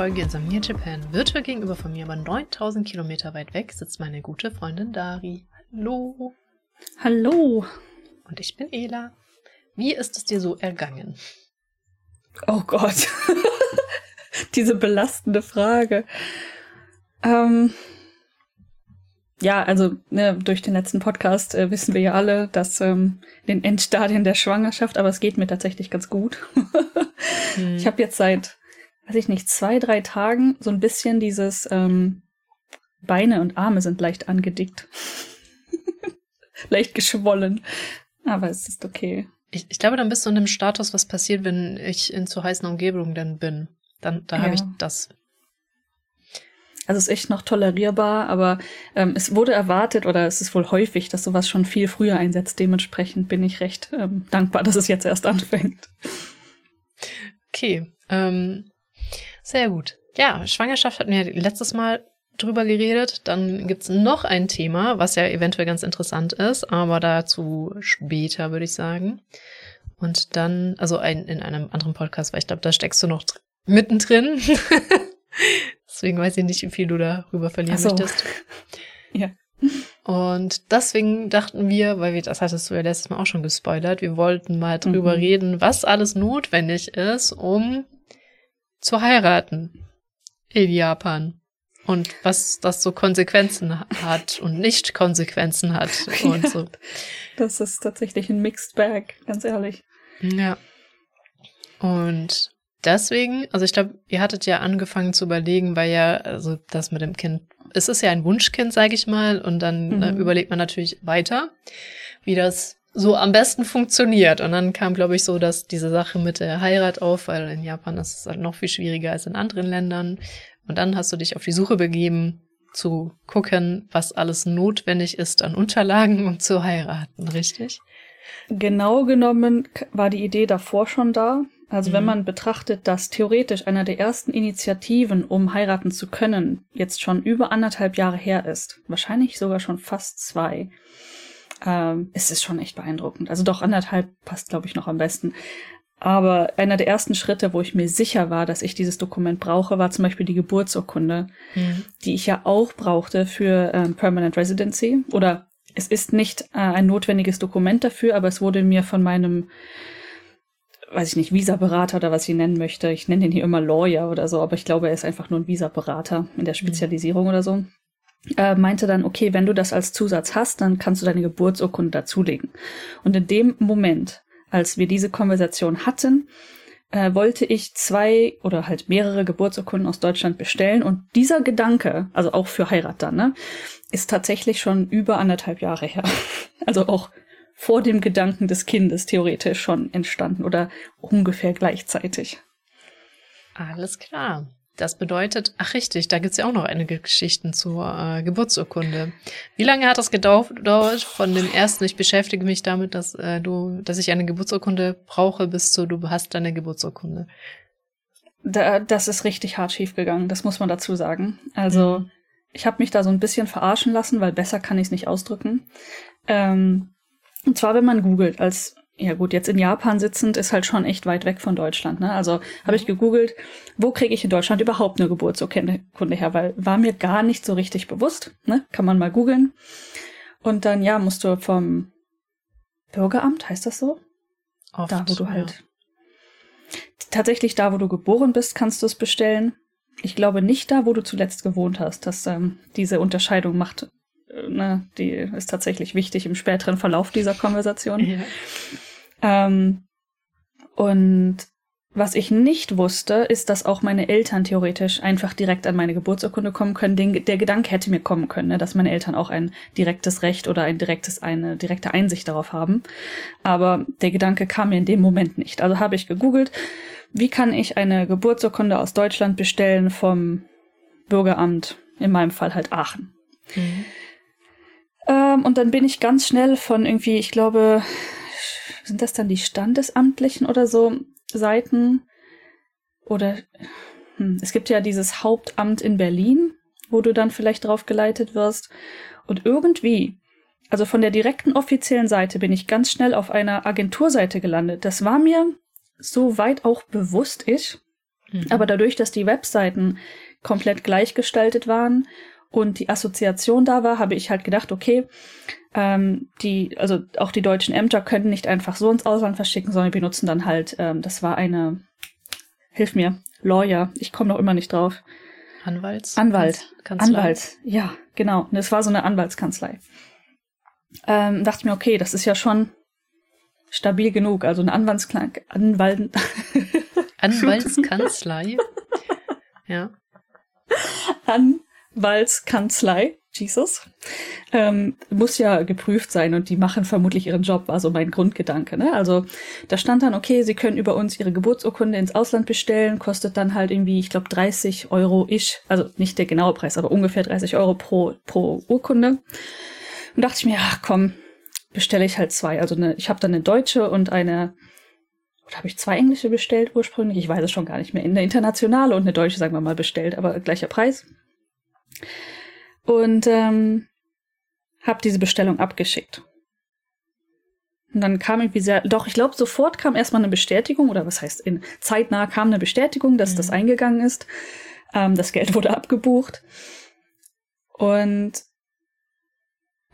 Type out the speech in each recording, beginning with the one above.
Folge in Samir Japan. Virtuell gegenüber von mir, aber 9000 Kilometer weit weg, sitzt meine gute Freundin Dari. Hallo. Hallo. Und ich bin Ela. Wie ist es dir so ergangen? Oh Gott. Diese belastende Frage. Ähm, ja, also ne, durch den letzten Podcast äh, wissen wir ja alle, dass ähm, den Endstadien der Schwangerschaft, aber es geht mir tatsächlich ganz gut. hm. Ich habe jetzt seit, weiß ich nicht, zwei, drei Tagen so ein bisschen dieses ähm, Beine und Arme sind leicht angedickt. leicht geschwollen. Aber es ist okay. Ich, ich glaube, dann bist du in dem Status, was passiert, wenn ich in zu heißen Umgebungen dann bin. Dann, da ja. habe ich das. Also es ist echt noch tolerierbar, aber ähm, es wurde erwartet oder es ist wohl häufig, dass sowas schon viel früher einsetzt. Dementsprechend bin ich recht ähm, dankbar, dass es jetzt erst anfängt. Okay, ähm, sehr gut. Ja, Schwangerschaft hatten wir letztes Mal drüber geredet. Dann gibt's noch ein Thema, was ja eventuell ganz interessant ist, aber dazu später, würde ich sagen. Und dann, also ein, in einem anderen Podcast, weil ich glaube, da steckst du noch mittendrin. Deswegen weiß ich nicht, wie viel du darüber verlieren so. möchtest. ja. Und deswegen dachten wir, weil wir, das hattest du ja letztes Mal auch schon gespoilert, wir wollten mal drüber mhm. reden, was alles notwendig ist, um zu heiraten in Japan. Und was das so Konsequenzen hat und nicht Konsequenzen hat und ja, so. Das ist tatsächlich ein Mixed Bag, ganz ehrlich. Ja. Und deswegen, also ich glaube, ihr hattet ja angefangen zu überlegen, weil ja, also das mit dem Kind, es ist ja ein Wunschkind, sage ich mal, und dann mhm. äh, überlegt man natürlich weiter, wie das so am besten funktioniert. Und dann kam, glaube ich, so, dass diese Sache mit der Heirat auf, weil in Japan ist es halt noch viel schwieriger als in anderen Ländern. Und dann hast du dich auf die Suche begeben, zu gucken, was alles notwendig ist an Unterlagen, um zu heiraten, richtig? Genau genommen war die Idee davor schon da. Also mhm. wenn man betrachtet, dass theoretisch einer der ersten Initiativen, um heiraten zu können, jetzt schon über anderthalb Jahre her ist, wahrscheinlich sogar schon fast zwei, ähm, ist es schon echt beeindruckend. Also doch anderthalb passt, glaube ich, noch am besten. Aber einer der ersten Schritte, wo ich mir sicher war, dass ich dieses Dokument brauche, war zum Beispiel die Geburtsurkunde, mhm. die ich ja auch brauchte für ähm, Permanent Residency. Oder es ist nicht äh, ein notwendiges Dokument dafür, aber es wurde mir von meinem weiß ich nicht, Visa-Berater oder was ich ihn nennen möchte. Ich nenne ihn hier immer Lawyer oder so, aber ich glaube, er ist einfach nur ein Visa-Berater in der. Spezialisierung mhm. oder so. Äh, meinte dann, okay, wenn du das als Zusatz hast, dann kannst du deine Geburtsurkunde dazulegen. Und in dem Moment, als wir diese Konversation hatten, äh, wollte ich zwei oder halt mehrere Geburtsurkunden aus Deutschland bestellen. Und dieser Gedanke, also auch für Heirat dann, ne, ist tatsächlich schon über anderthalb Jahre her. Also auch vor dem Gedanken des Kindes theoretisch schon entstanden oder ungefähr gleichzeitig. Alles klar. Das bedeutet, ach richtig, da gibt's ja auch noch einige Geschichten zur äh, Geburtsurkunde. Wie lange hat das gedauert von dem ersten, ich beschäftige mich damit, dass äh, du, dass ich eine Geburtsurkunde brauche, bis zu du hast deine Geburtsurkunde? Da, das ist richtig hart schief gegangen, das muss man dazu sagen. Also mhm. ich habe mich da so ein bisschen verarschen lassen, weil besser kann ich es nicht ausdrücken. Ähm, und zwar, wenn man googelt, als, ja gut, jetzt in Japan sitzend, ist halt schon echt weit weg von Deutschland. Ne? Also habe ich mhm. gegoogelt, wo kriege ich in Deutschland überhaupt eine Geburtsurkunde her? Weil war mir gar nicht so richtig bewusst. Ne? Kann man mal googeln. Und dann, ja, musst du vom Bürgeramt, heißt das so? Oft, da, wo du halt. Ja. Tatsächlich da, wo du geboren bist, kannst du es bestellen. Ich glaube nicht da, wo du zuletzt gewohnt hast. dass ähm, diese Unterscheidung macht ne, die ist tatsächlich wichtig im späteren Verlauf dieser Konversation. Ja. Ähm, und was ich nicht wusste, ist, dass auch meine Eltern theoretisch einfach direkt an meine Geburtsurkunde kommen können. Den, der Gedanke hätte mir kommen können, ne, dass meine Eltern auch ein direktes Recht oder ein direktes, eine direkte Einsicht darauf haben. Aber der Gedanke kam mir in dem Moment nicht. Also habe ich gegoogelt, wie kann ich eine Geburtsurkunde aus Deutschland bestellen vom Bürgeramt, in meinem Fall halt Aachen. Mhm. Ähm, und dann bin ich ganz schnell von irgendwie, ich glaube, sind das dann die Standesamtlichen oder so, Seiten oder hm, es gibt ja dieses Hauptamt in Berlin, wo du dann vielleicht drauf geleitet wirst. Und irgendwie, also von der direkten offiziellen Seite bin ich ganz schnell auf einer Agenturseite gelandet. Das war mir so weit auch bewusst ich. Mhm. Aber dadurch, dass die Webseiten komplett gleichgestaltet waren und die Assoziation da war, habe ich halt gedacht, okay, ähm, die, also auch die deutschen Ämter können nicht einfach so ins Ausland verschicken, sondern benutzen dann halt, ähm, das war eine, hilf mir, Lawyer, ich komme noch immer nicht drauf. Anwalts? Anwalt. Kanzlei. Anwalt, ja, genau. Das war so eine Anwaltskanzlei. Ähm, dachte ich mir, okay, das ist ja schon stabil genug. Also eine Anwaltsklang, Anwalt. Anwaltskanzlei. ja. Anwaltskanzlei. Jesus, ähm, muss ja geprüft sein und die machen vermutlich ihren Job, war so mein Grundgedanke. Ne? Also da stand dann, okay, sie können über uns ihre Geburtsurkunde ins Ausland bestellen, kostet dann halt irgendwie, ich glaube, 30 Euro ich, also nicht der genaue Preis, aber ungefähr 30 Euro pro, pro Urkunde. Und dachte ich mir, ach komm, bestelle ich halt zwei. Also eine, ich habe dann eine deutsche und eine, oder habe ich zwei englische bestellt ursprünglich? Ich weiß es schon gar nicht mehr. Eine internationale und eine deutsche, sagen wir mal, bestellt, aber gleicher Preis. Und ähm, habe diese Bestellung abgeschickt. Und dann kam irgendwie sehr, doch, ich glaube, sofort kam erstmal eine Bestätigung, oder was heißt, in zeitnah kam eine Bestätigung, dass mhm. das eingegangen ist. Ähm, das Geld wurde abgebucht. Und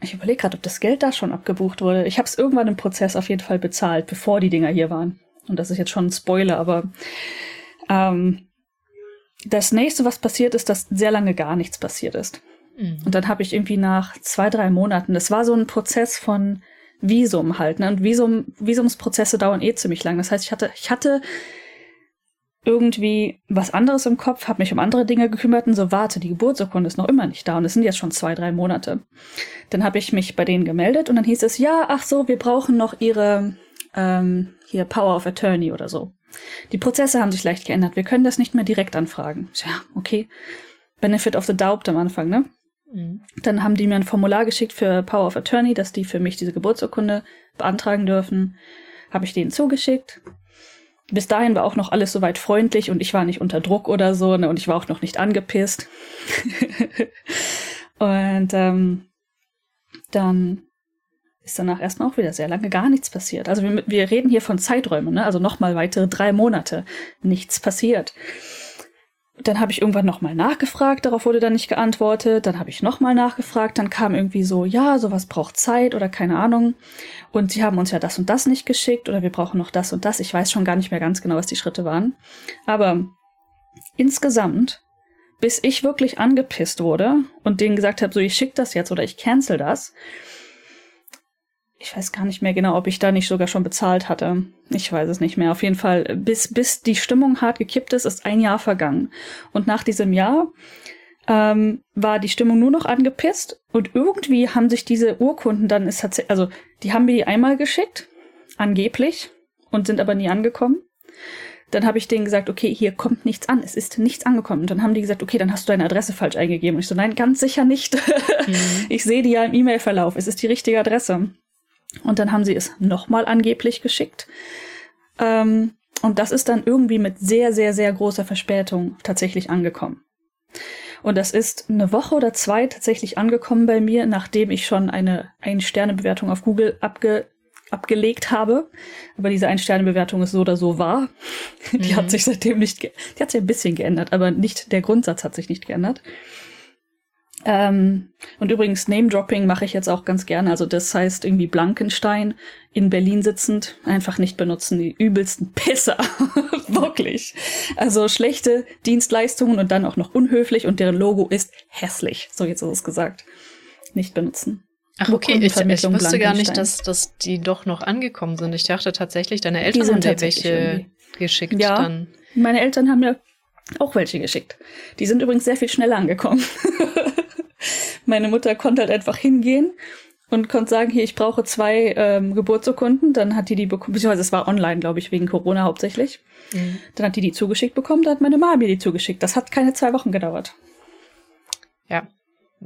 ich überlege gerade, ob das Geld da schon abgebucht wurde. Ich habe es irgendwann im Prozess auf jeden Fall bezahlt, bevor die Dinger hier waren. Und das ist jetzt schon ein Spoiler, aber ähm, das nächste, was passiert ist, dass sehr lange gar nichts passiert ist. Mhm. Und dann habe ich irgendwie nach zwei, drei Monaten, das war so ein Prozess von Visum halt, ne? Und Visum, Visumsprozesse dauern eh ziemlich lang. Das heißt, ich hatte, ich hatte irgendwie was anderes im Kopf, habe mich um andere Dinge gekümmert und so, warte, die Geburtsurkunde ist noch immer nicht da und es sind jetzt schon zwei, drei Monate. Dann habe ich mich bei denen gemeldet und dann hieß es, ja, ach so, wir brauchen noch ihre ähm, hier Power of Attorney oder so. Die Prozesse haben sich leicht geändert, wir können das nicht mehr direkt anfragen. Ja, okay. Benefit of the Doubt am Anfang, ne? Mhm. Dann haben die mir ein Formular geschickt für Power of Attorney, dass die für mich diese Geburtsurkunde beantragen dürfen. Habe ich denen zugeschickt. Bis dahin war auch noch alles soweit freundlich und ich war nicht unter Druck oder so, ne, und ich war auch noch nicht angepisst. und ähm, dann ist danach erstmal auch wieder sehr lange gar nichts passiert. Also wir, wir reden hier von Zeiträumen, ne? also nochmal weitere drei Monate. Nichts passiert. Dann habe ich irgendwann nochmal nachgefragt, darauf wurde dann nicht geantwortet. Dann habe ich nochmal nachgefragt, dann kam irgendwie so, ja, sowas braucht Zeit oder keine Ahnung. Und sie haben uns ja das und das nicht geschickt oder wir brauchen noch das und das. Ich weiß schon gar nicht mehr ganz genau, was die Schritte waren. Aber insgesamt, bis ich wirklich angepisst wurde und denen gesagt habe, so ich schicke das jetzt oder ich cancel das, ich weiß gar nicht mehr genau, ob ich da nicht sogar schon bezahlt hatte. Ich weiß es nicht mehr. Auf jeden Fall, bis, bis die Stimmung hart gekippt ist, ist ein Jahr vergangen. Und nach diesem Jahr ähm, war die Stimmung nur noch angepisst und irgendwie haben sich diese Urkunden dann, ist tatsächlich, also die haben mir die einmal geschickt, angeblich, und sind aber nie angekommen. Dann habe ich denen gesagt, okay, hier kommt nichts an, es ist nichts angekommen. Und dann haben die gesagt, okay, dann hast du deine Adresse falsch eingegeben. Und ich so, nein, ganz sicher nicht. Mhm. Ich sehe die ja im E-Mail-Verlauf, es ist die richtige Adresse. Und dann haben sie es nochmal angeblich geschickt. Ähm, und das ist dann irgendwie mit sehr, sehr, sehr großer Verspätung tatsächlich angekommen. Und das ist eine Woche oder zwei tatsächlich angekommen bei mir, nachdem ich schon eine Ein-Sterne-Bewertung auf Google abge abgelegt habe. Aber diese Ein-Sterne-Bewertung ist so oder so wahr. Die mhm. hat sich seitdem nicht, die hat sich ein bisschen geändert, aber nicht, der Grundsatz hat sich nicht geändert. Ähm, und übrigens, Name-Dropping mache ich jetzt auch ganz gerne. Also das heißt irgendwie Blankenstein in Berlin sitzend einfach nicht benutzen. Die übelsten Pisser. Wirklich. Also schlechte Dienstleistungen und dann auch noch unhöflich und deren Logo ist hässlich. So jetzt ist es gesagt. Nicht benutzen. Ach okay, ich, ich wusste gar nicht, dass, dass die doch noch angekommen sind. Ich dachte tatsächlich, deine Eltern haben dir welche irgendwie. geschickt ja, dann. Meine Eltern haben mir auch welche geschickt. Die sind übrigens sehr viel schneller angekommen. Meine Mutter konnte halt einfach hingehen und konnte sagen, hier, ich brauche zwei ähm, Geburtsurkunden. Dann hat die die bekommen, beziehungsweise es war online, glaube ich, wegen Corona hauptsächlich. Mhm. Dann hat die die zugeschickt bekommen, dann hat meine Mama mir die zugeschickt. Das hat keine zwei Wochen gedauert. Ja,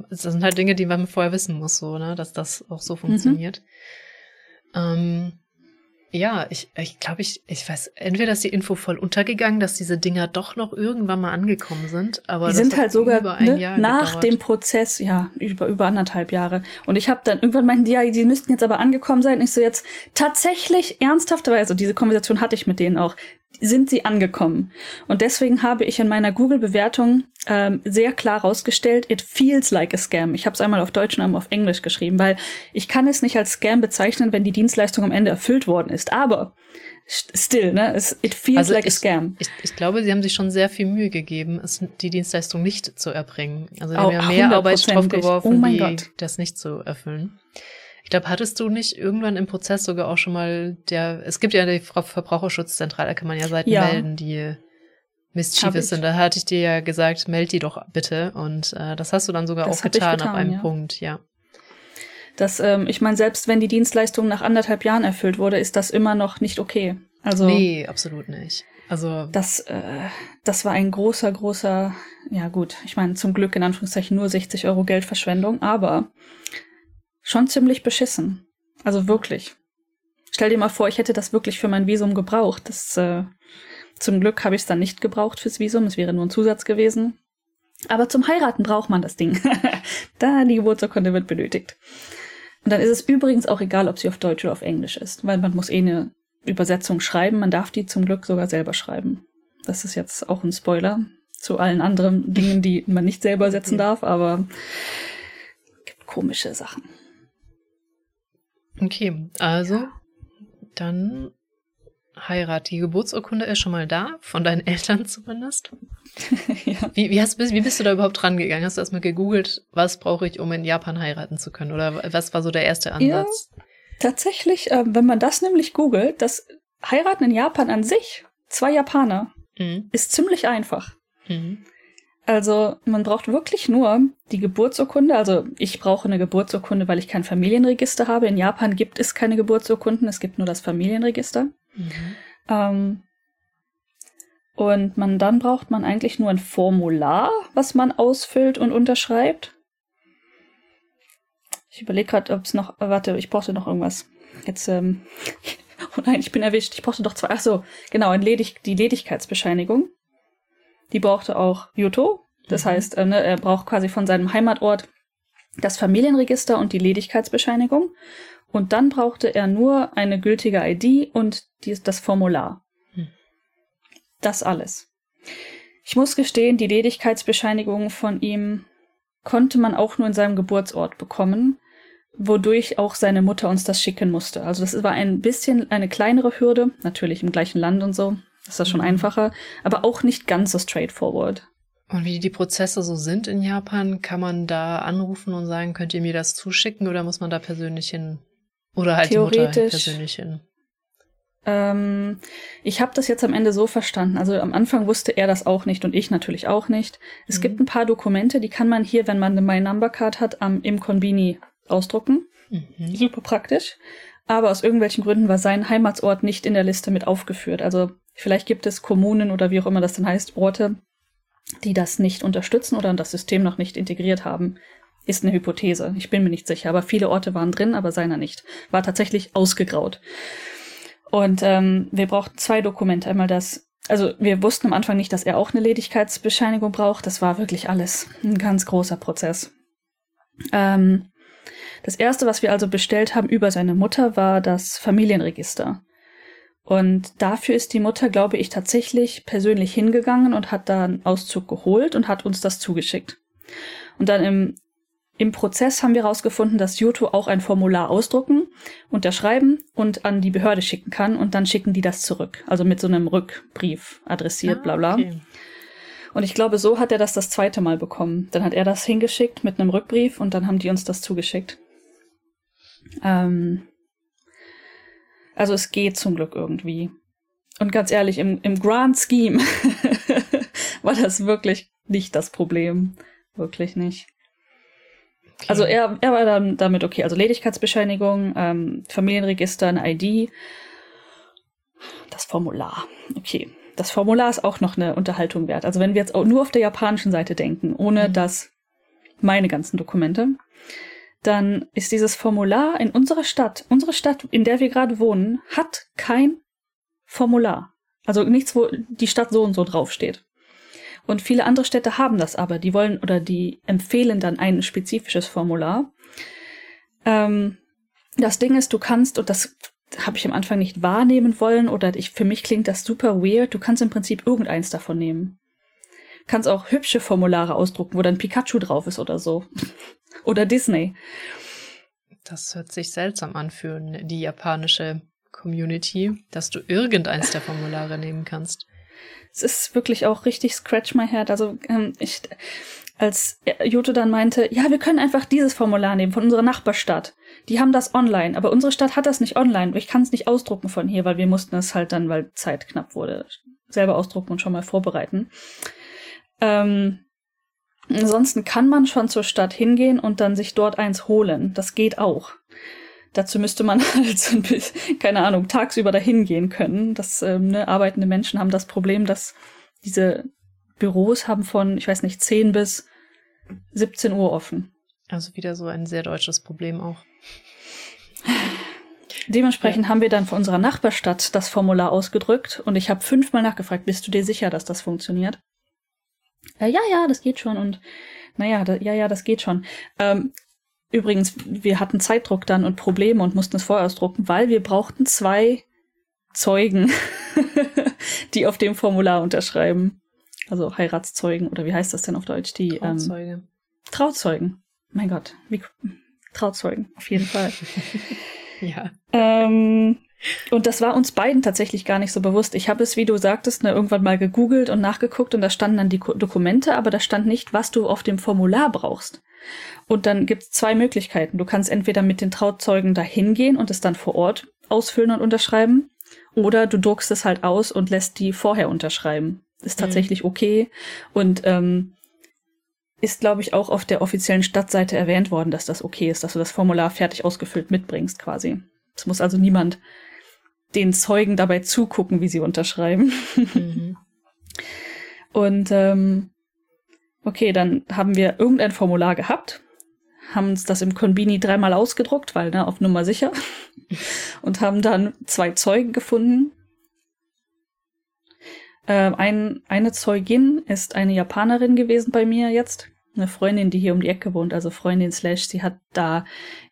das sind halt Dinge, die man vorher wissen muss, so, ne, dass das auch so funktioniert. Mhm. Ähm, Ja, ich, ich glaube, ich, ich weiß, entweder ist die Info voll untergegangen, dass diese Dinger doch noch irgendwann mal angekommen sind, aber die sind halt sogar ne, nach gedauert. dem Prozess, ja, über, über anderthalb Jahre. Und ich habe dann irgendwann meinten die, ja, die müssten jetzt aber angekommen sein. Und ich so jetzt tatsächlich ernsthafterweise, diese Konversation hatte ich mit denen auch, sind sie angekommen. Und deswegen habe ich in meiner Google-Bewertung ähm, sehr klar rausgestellt, it feels like a scam. Ich habe es einmal auf Deutsch und einmal auf Englisch geschrieben, weil ich kann es nicht als Scam bezeichnen, wenn die Dienstleistung am Ende erfüllt worden ist. Aber still, ne? It feels also like ich, a scam. Ich, ich, glaube, sie haben sich schon sehr viel Mühe gegeben, die Dienstleistung nicht zu erbringen. Also sie oh, haben ja mehr Arbeit drauf geworfen, oh die, das nicht zu erfüllen. Ich glaube, hattest du nicht irgendwann im Prozess sogar auch schon mal der, es gibt ja die Verbraucherschutzzentrale, da kann man ja Seiten ja. melden, die mischievous sind. Da hatte ich dir ja gesagt, meld die doch bitte. Und äh, das hast du dann sogar das auch getan, getan, ab einem ja. Punkt, ja. Das, ähm, ich meine, selbst wenn die Dienstleistung nach anderthalb Jahren erfüllt wurde, ist das immer noch nicht okay. Also nee, absolut nicht. Also das, äh, das war ein großer, großer, ja gut, ich meine zum Glück in Anführungszeichen nur 60 Euro Geldverschwendung, aber schon ziemlich beschissen. Also wirklich. Stell dir mal vor, ich hätte das wirklich für mein Visum gebraucht. Das, äh, zum Glück habe ich es dann nicht gebraucht fürs Visum. Es wäre nur ein Zusatz gewesen. Aber zum Heiraten braucht man das Ding. da die Geburtsurkunde wird benötigt. Und dann ist es übrigens auch egal, ob sie auf Deutsch oder auf Englisch ist, weil man muss eh eine Übersetzung schreiben. Man darf die zum Glück sogar selber schreiben. Das ist jetzt auch ein Spoiler zu allen anderen Dingen, die man nicht selber setzen darf, aber gibt komische Sachen. Okay, also ja. dann Heirat. Die Geburtsurkunde ist schon mal da, von deinen Eltern zumindest. ja. wie, wie, hast, wie bist du da überhaupt rangegangen? Hast du erstmal gegoogelt, was brauche ich, um in Japan heiraten zu können? Oder was war so der erste Ansatz? Ja, tatsächlich, äh, wenn man das nämlich googelt, das Heiraten in Japan an sich, zwei Japaner, mhm. ist ziemlich einfach. Mhm. Also man braucht wirklich nur die Geburtsurkunde. Also ich brauche eine Geburtsurkunde, weil ich kein Familienregister habe. In Japan gibt es keine Geburtsurkunden, es gibt nur das Familienregister. Mhm. Ähm, und man dann braucht man eigentlich nur ein Formular, was man ausfüllt und unterschreibt. Ich überlege gerade, ob es noch. Warte, ich brauchte noch irgendwas. Jetzt. Ähm, oh nein, ich bin erwischt. Ich brauchte doch zwei. Ach so, genau, Ledig die Ledigkeitsbescheinigung. Die brauchte auch Yuto. Das mhm. heißt, äh, ne, er braucht quasi von seinem Heimatort das Familienregister und die Ledigkeitsbescheinigung. Und dann brauchte er nur eine gültige ID und die, das Formular. Mhm. Das alles. Ich muss gestehen, die Ledigkeitsbescheinigung von ihm konnte man auch nur in seinem Geburtsort bekommen, wodurch auch seine Mutter uns das schicken musste. Also das war ein bisschen eine kleinere Hürde, natürlich im gleichen Land und so, ist das schon mhm. einfacher, aber auch nicht ganz so straightforward. Und wie die Prozesse so sind in Japan, kann man da anrufen und sagen, könnt ihr mir das zuschicken oder muss man da persönlich hin? Oder halt Theoretisch, die Mutter persönlich hin? Ähm, ich habe das jetzt am Ende so verstanden. Also am Anfang wusste er das auch nicht und ich natürlich auch nicht. Es mhm. gibt ein paar Dokumente, die kann man hier, wenn man eine My Number Card hat, am, im Konbini ausdrucken. Mhm. Super praktisch. Aber aus irgendwelchen Gründen war sein Heimatsort nicht in der Liste mit aufgeführt. Also Vielleicht gibt es Kommunen oder wie auch immer das dann heißt, Orte, die das nicht unterstützen oder das System noch nicht integriert haben. Ist eine Hypothese. Ich bin mir nicht sicher. Aber viele Orte waren drin, aber seiner nicht. War tatsächlich ausgegraut. Und ähm, wir brauchten zwei Dokumente. Einmal das, also wir wussten am Anfang nicht, dass er auch eine Ledigkeitsbescheinigung braucht. Das war wirklich alles ein ganz großer Prozess. Ähm, das erste, was wir also bestellt haben über seine Mutter, war das Familienregister. Und dafür ist die Mutter, glaube ich, tatsächlich persönlich hingegangen und hat da einen Auszug geholt und hat uns das zugeschickt. Und dann im, im Prozess haben wir herausgefunden, dass Juto auch ein Formular ausdrucken, unterschreiben und an die Behörde schicken kann und dann schicken die das zurück. Also mit so einem Rückbrief adressiert, ah, bla bla. Okay. Und ich glaube, so hat er das das zweite Mal bekommen. Dann hat er das hingeschickt mit einem Rückbrief und dann haben die uns das zugeschickt. Ähm, also es geht zum Glück irgendwie. Und ganz ehrlich, im, im Grand Scheme war das wirklich nicht das Problem. Wirklich nicht. Okay. Also er, er war dann damit okay. Also Ledigkeitsbescheinigung, ähm, Familienregister, eine ID, das Formular. Okay. Das Formular ist auch noch eine Unterhaltung wert. Also wenn wir jetzt auch nur auf der japanischen Seite denken, ohne mhm. das meine ganzen Dokumente, dann ist dieses Formular in unserer Stadt, unsere Stadt, in der wir gerade wohnen, hat kein Formular. Also nichts, wo die Stadt so und so draufsteht. Und viele andere Städte haben das aber. Die wollen oder die empfehlen dann ein spezifisches Formular. Ähm, das Ding ist, du kannst, und das habe ich am Anfang nicht wahrnehmen wollen, oder ich, für mich klingt das super weird, du kannst im Prinzip irgendeins davon nehmen. Kannst auch hübsche Formulare ausdrucken, wo dann Pikachu drauf ist oder so. Oder Disney. Das hört sich seltsam an für die japanische Community, dass du irgendeins der Formulare nehmen kannst. Es ist wirklich auch richtig Scratch My Head. Also ähm, ich, als Joto dann meinte, ja, wir können einfach dieses Formular nehmen von unserer Nachbarstadt. Die haben das online, aber unsere Stadt hat das nicht online. Ich kann es nicht ausdrucken von hier, weil wir mussten es halt dann, weil Zeit knapp wurde, selber ausdrucken und schon mal vorbereiten. Ähm, ansonsten kann man schon zur Stadt hingehen und dann sich dort eins holen. Das geht auch. Dazu müsste man halt so ein bisschen, keine Ahnung, tagsüber dahin gehen können. Das ähm, ne, arbeitende Menschen haben das Problem, dass diese Büros haben von, ich weiß nicht, 10 bis 17 Uhr offen. Also wieder so ein sehr deutsches Problem auch. Dementsprechend ja. haben wir dann für unserer Nachbarstadt das Formular ausgedrückt und ich habe fünfmal nachgefragt, bist du dir sicher, dass das funktioniert? Äh, ja, ja, das geht schon und naja, da, ja, ja, das geht schon. Ähm, Übrigens, wir hatten Zeitdruck dann und Probleme und mussten es vorher ausdrucken, weil wir brauchten zwei Zeugen, die auf dem Formular unterschreiben. Also Heiratszeugen oder wie heißt das denn auf Deutsch? Die ähm, Trauzeuge. Ähm, Trauzeugen. Mein Gott, wie Trauzeugen, auf jeden Fall. ja. Ähm, und das war uns beiden tatsächlich gar nicht so bewusst. Ich habe es, wie du sagtest, ne, irgendwann mal gegoogelt und nachgeguckt und da standen dann die Dokumente, aber da stand nicht, was du auf dem Formular brauchst. Und dann gibt es zwei Möglichkeiten. Du kannst entweder mit den Trauzeugen da hingehen und es dann vor Ort ausfüllen und unterschreiben. Oder du druckst es halt aus und lässt die vorher unterschreiben. Ist mhm. tatsächlich okay. Und ähm, ist, glaube ich, auch auf der offiziellen Stadtseite erwähnt worden, dass das okay ist, dass du das Formular fertig ausgefüllt mitbringst quasi. Es muss also niemand den Zeugen dabei zugucken, wie sie unterschreiben. Mhm. Und ähm, okay, dann haben wir irgendein Formular gehabt haben uns das im Konbini dreimal ausgedruckt, weil, ne, auf Nummer sicher. und haben dann zwei Zeugen gefunden. Ähm, ein, eine Zeugin ist eine Japanerin gewesen bei mir jetzt. Eine Freundin, die hier um die Ecke wohnt, also Freundin slash, sie hat da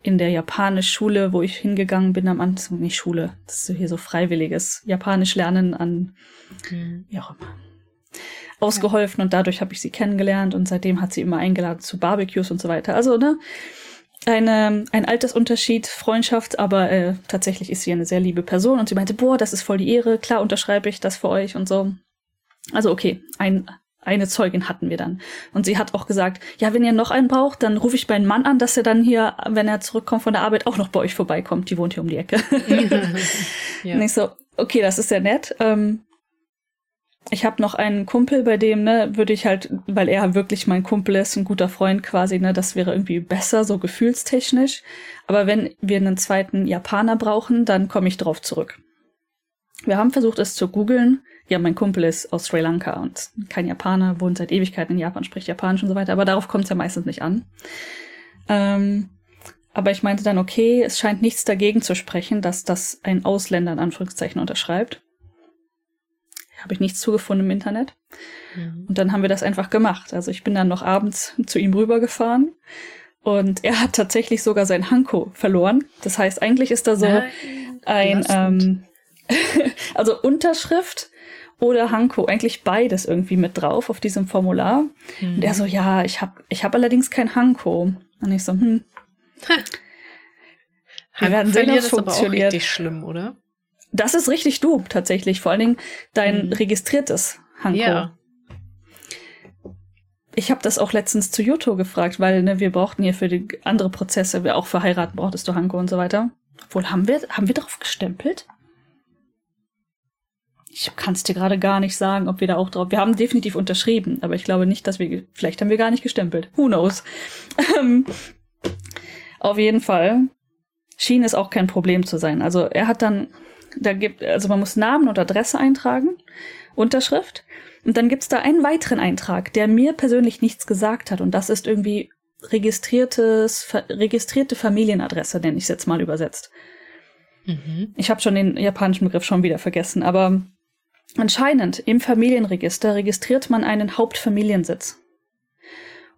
in der Japanisch-Schule, wo ich hingegangen bin, am Anfang, nicht Schule, das ist hier so freiwilliges Japanisch lernen an, mhm. wie auch immer ausgeholfen und dadurch habe ich sie kennengelernt und seitdem hat sie immer eingeladen zu Barbecues und so weiter. Also, ne, eine, ein Altersunterschied, Freundschaft, aber äh, tatsächlich ist sie eine sehr liebe Person und sie meinte, boah, das ist voll die Ehre, klar unterschreibe ich das für euch und so. Also okay, ein, eine Zeugin hatten wir dann. Und sie hat auch gesagt, ja, wenn ihr noch einen braucht, dann rufe ich meinen Mann an, dass er dann hier, wenn er zurückkommt von der Arbeit, auch noch bei euch vorbeikommt. Die wohnt hier um die Ecke. ja. Und ich so, okay, das ist sehr nett. Ähm, ich habe noch einen Kumpel, bei dem, ne, würde ich halt, weil er wirklich mein Kumpel ist, ein guter Freund quasi, ne, das wäre irgendwie besser, so gefühlstechnisch. Aber wenn wir einen zweiten Japaner brauchen, dann komme ich drauf zurück. Wir haben versucht, es zu googeln. Ja, mein Kumpel ist aus Sri Lanka und kein Japaner, wohnt seit Ewigkeiten in Japan, spricht Japanisch und so weiter, aber darauf kommt es ja meistens nicht an. Ähm, aber ich meinte dann, okay, es scheint nichts dagegen zu sprechen, dass das ein Ausländer in Anführungszeichen unterschreibt habe ich nichts zugefunden im Internet. Mhm. Und dann haben wir das einfach gemacht. Also ich bin dann noch abends zu ihm rübergefahren und er hat tatsächlich sogar sein Hanko verloren. Das heißt, eigentlich ist da so Nein, ein, ähm, also Unterschrift oder Hanko, eigentlich beides irgendwie mit drauf auf diesem Formular. Mhm. Und er so, ja, ich habe ich hab allerdings kein Hanko. Und ich so, hm. Wir werden sehen, ob es funktioniert. Aber auch richtig schlimm, oder? Das ist richtig du, tatsächlich. Vor allen Dingen dein mhm. registriertes Hanko. Ja. Ich habe das auch letztens zu Juto gefragt, weil ne, wir brauchten hier für die andere Prozesse, wir auch für heiraten brauchtest du Hanko und so weiter. Obwohl, haben wir, haben wir darauf gestempelt? Ich kann es dir gerade gar nicht sagen, ob wir da auch drauf. Wir haben definitiv unterschrieben, aber ich glaube nicht, dass wir. Vielleicht haben wir gar nicht gestempelt. Who knows? Ähm, auf jeden Fall schien es auch kein Problem zu sein. Also er hat dann da gibt, also man muss Namen und Adresse eintragen, Unterschrift. Und dann gibt's da einen weiteren Eintrag, der mir persönlich nichts gesagt hat. Und das ist irgendwie registriertes, registrierte Familienadresse, nenne ich es jetzt mal übersetzt. Mhm. Ich habe schon den japanischen Begriff schon wieder vergessen, aber anscheinend im Familienregister registriert man einen Hauptfamiliensitz.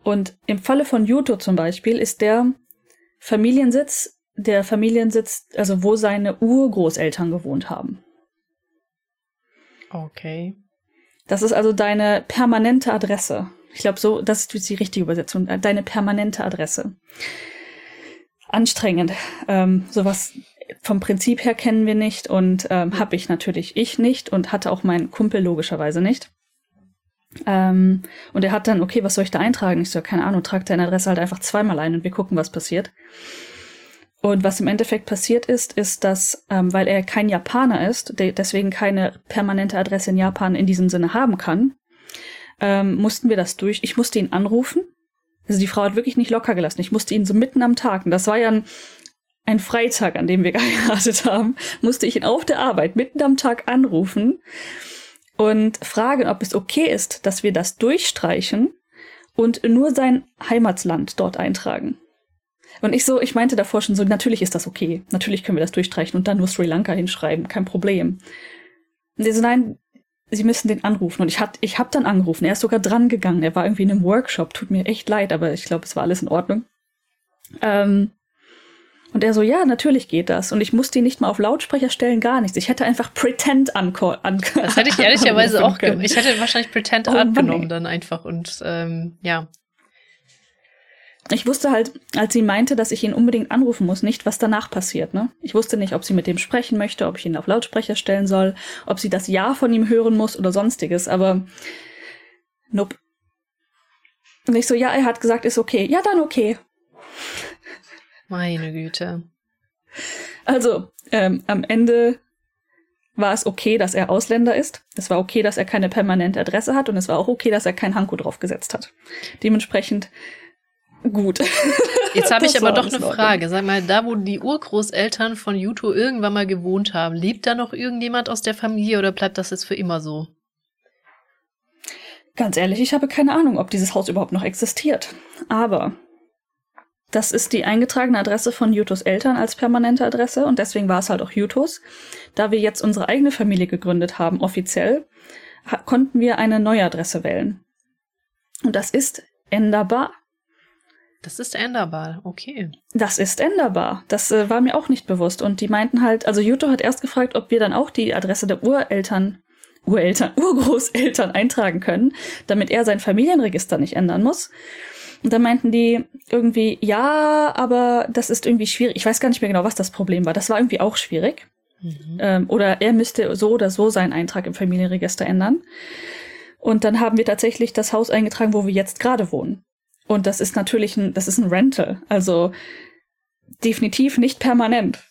Und im Falle von Yuto zum Beispiel ist der Familiensitz der Familiensitz, also wo seine Urgroßeltern gewohnt haben. Okay. Das ist also deine permanente Adresse. Ich glaube, so, das ist die richtige Übersetzung. Deine permanente Adresse. Anstrengend. Ähm, sowas vom Prinzip her kennen wir nicht und ähm, habe ich natürlich ich nicht und hatte auch mein Kumpel logischerweise nicht. Ähm, und er hat dann, okay, was soll ich da eintragen? Ich so, keine Ahnung, trag deine Adresse halt einfach zweimal ein und wir gucken, was passiert. Und was im Endeffekt passiert ist, ist, dass, ähm, weil er kein Japaner ist, de deswegen keine permanente Adresse in Japan in diesem Sinne haben kann, ähm, mussten wir das durch. Ich musste ihn anrufen. Also die Frau hat wirklich nicht locker gelassen. Ich musste ihn so mitten am Tag, und das war ja ein, ein Freitag, an dem wir geheiratet haben, musste ich ihn auf der Arbeit mitten am Tag anrufen und fragen, ob es okay ist, dass wir das durchstreichen und nur sein Heimatsland dort eintragen. Und ich so, ich meinte davor schon so, natürlich ist das okay. Natürlich können wir das durchstreichen und dann nur Sri Lanka hinschreiben, kein Problem. Und die so, nein, sie müssen den anrufen. Und ich hat, ich hab dann angerufen. Er ist sogar dran gegangen. Er war irgendwie in einem Workshop. Tut mir echt leid, aber ich glaube, es war alles in Ordnung. Ähm, und er so, ja, natürlich geht das. Und ich musste ihn nicht mal auf Lautsprecher stellen, gar nichts. Ich hätte einfach Pretend angenommen. das hätte ich ehrlicherweise auch gemacht. Ich hätte wahrscheinlich Pretend oh, angenommen dann einfach und ähm, ja, ich wusste halt, als sie meinte, dass ich ihn unbedingt anrufen muss, nicht, was danach passiert. Ne? Ich wusste nicht, ob sie mit dem sprechen möchte, ob ich ihn auf Lautsprecher stellen soll, ob sie das Ja von ihm hören muss oder sonstiges. Aber nope. Und ich so, ja, er hat gesagt, ist okay. Ja, dann okay. Meine Güte. Also, ähm, am Ende war es okay, dass er Ausländer ist. Es war okay, dass er keine permanente Adresse hat und es war auch okay, dass er kein Hanko draufgesetzt hat. Dementsprechend gut. Jetzt habe ich aber doch eine Frage. Sag mal, da wo die Urgroßeltern von Yuto irgendwann mal gewohnt haben, lebt da noch irgendjemand aus der Familie oder bleibt das jetzt für immer so? Ganz ehrlich, ich habe keine Ahnung, ob dieses Haus überhaupt noch existiert. Aber das ist die eingetragene Adresse von Yutos Eltern als permanente Adresse und deswegen war es halt auch Yutos. Da wir jetzt unsere eigene Familie gegründet haben, offiziell, konnten wir eine neue Adresse wählen. Und das ist änderbar. Das ist änderbar, okay. Das ist änderbar. Das äh, war mir auch nicht bewusst. Und die meinten halt, also Juto hat erst gefragt, ob wir dann auch die Adresse der Ureltern, Ureltern, Urgroßeltern eintragen können, damit er sein Familienregister nicht ändern muss. Und dann meinten die irgendwie, ja, aber das ist irgendwie schwierig. Ich weiß gar nicht mehr genau, was das Problem war. Das war irgendwie auch schwierig. Mhm. Ähm, oder er müsste so oder so seinen Eintrag im Familienregister ändern. Und dann haben wir tatsächlich das Haus eingetragen, wo wir jetzt gerade wohnen. Und das ist natürlich ein, das ist ein Rental. Also definitiv nicht permanent.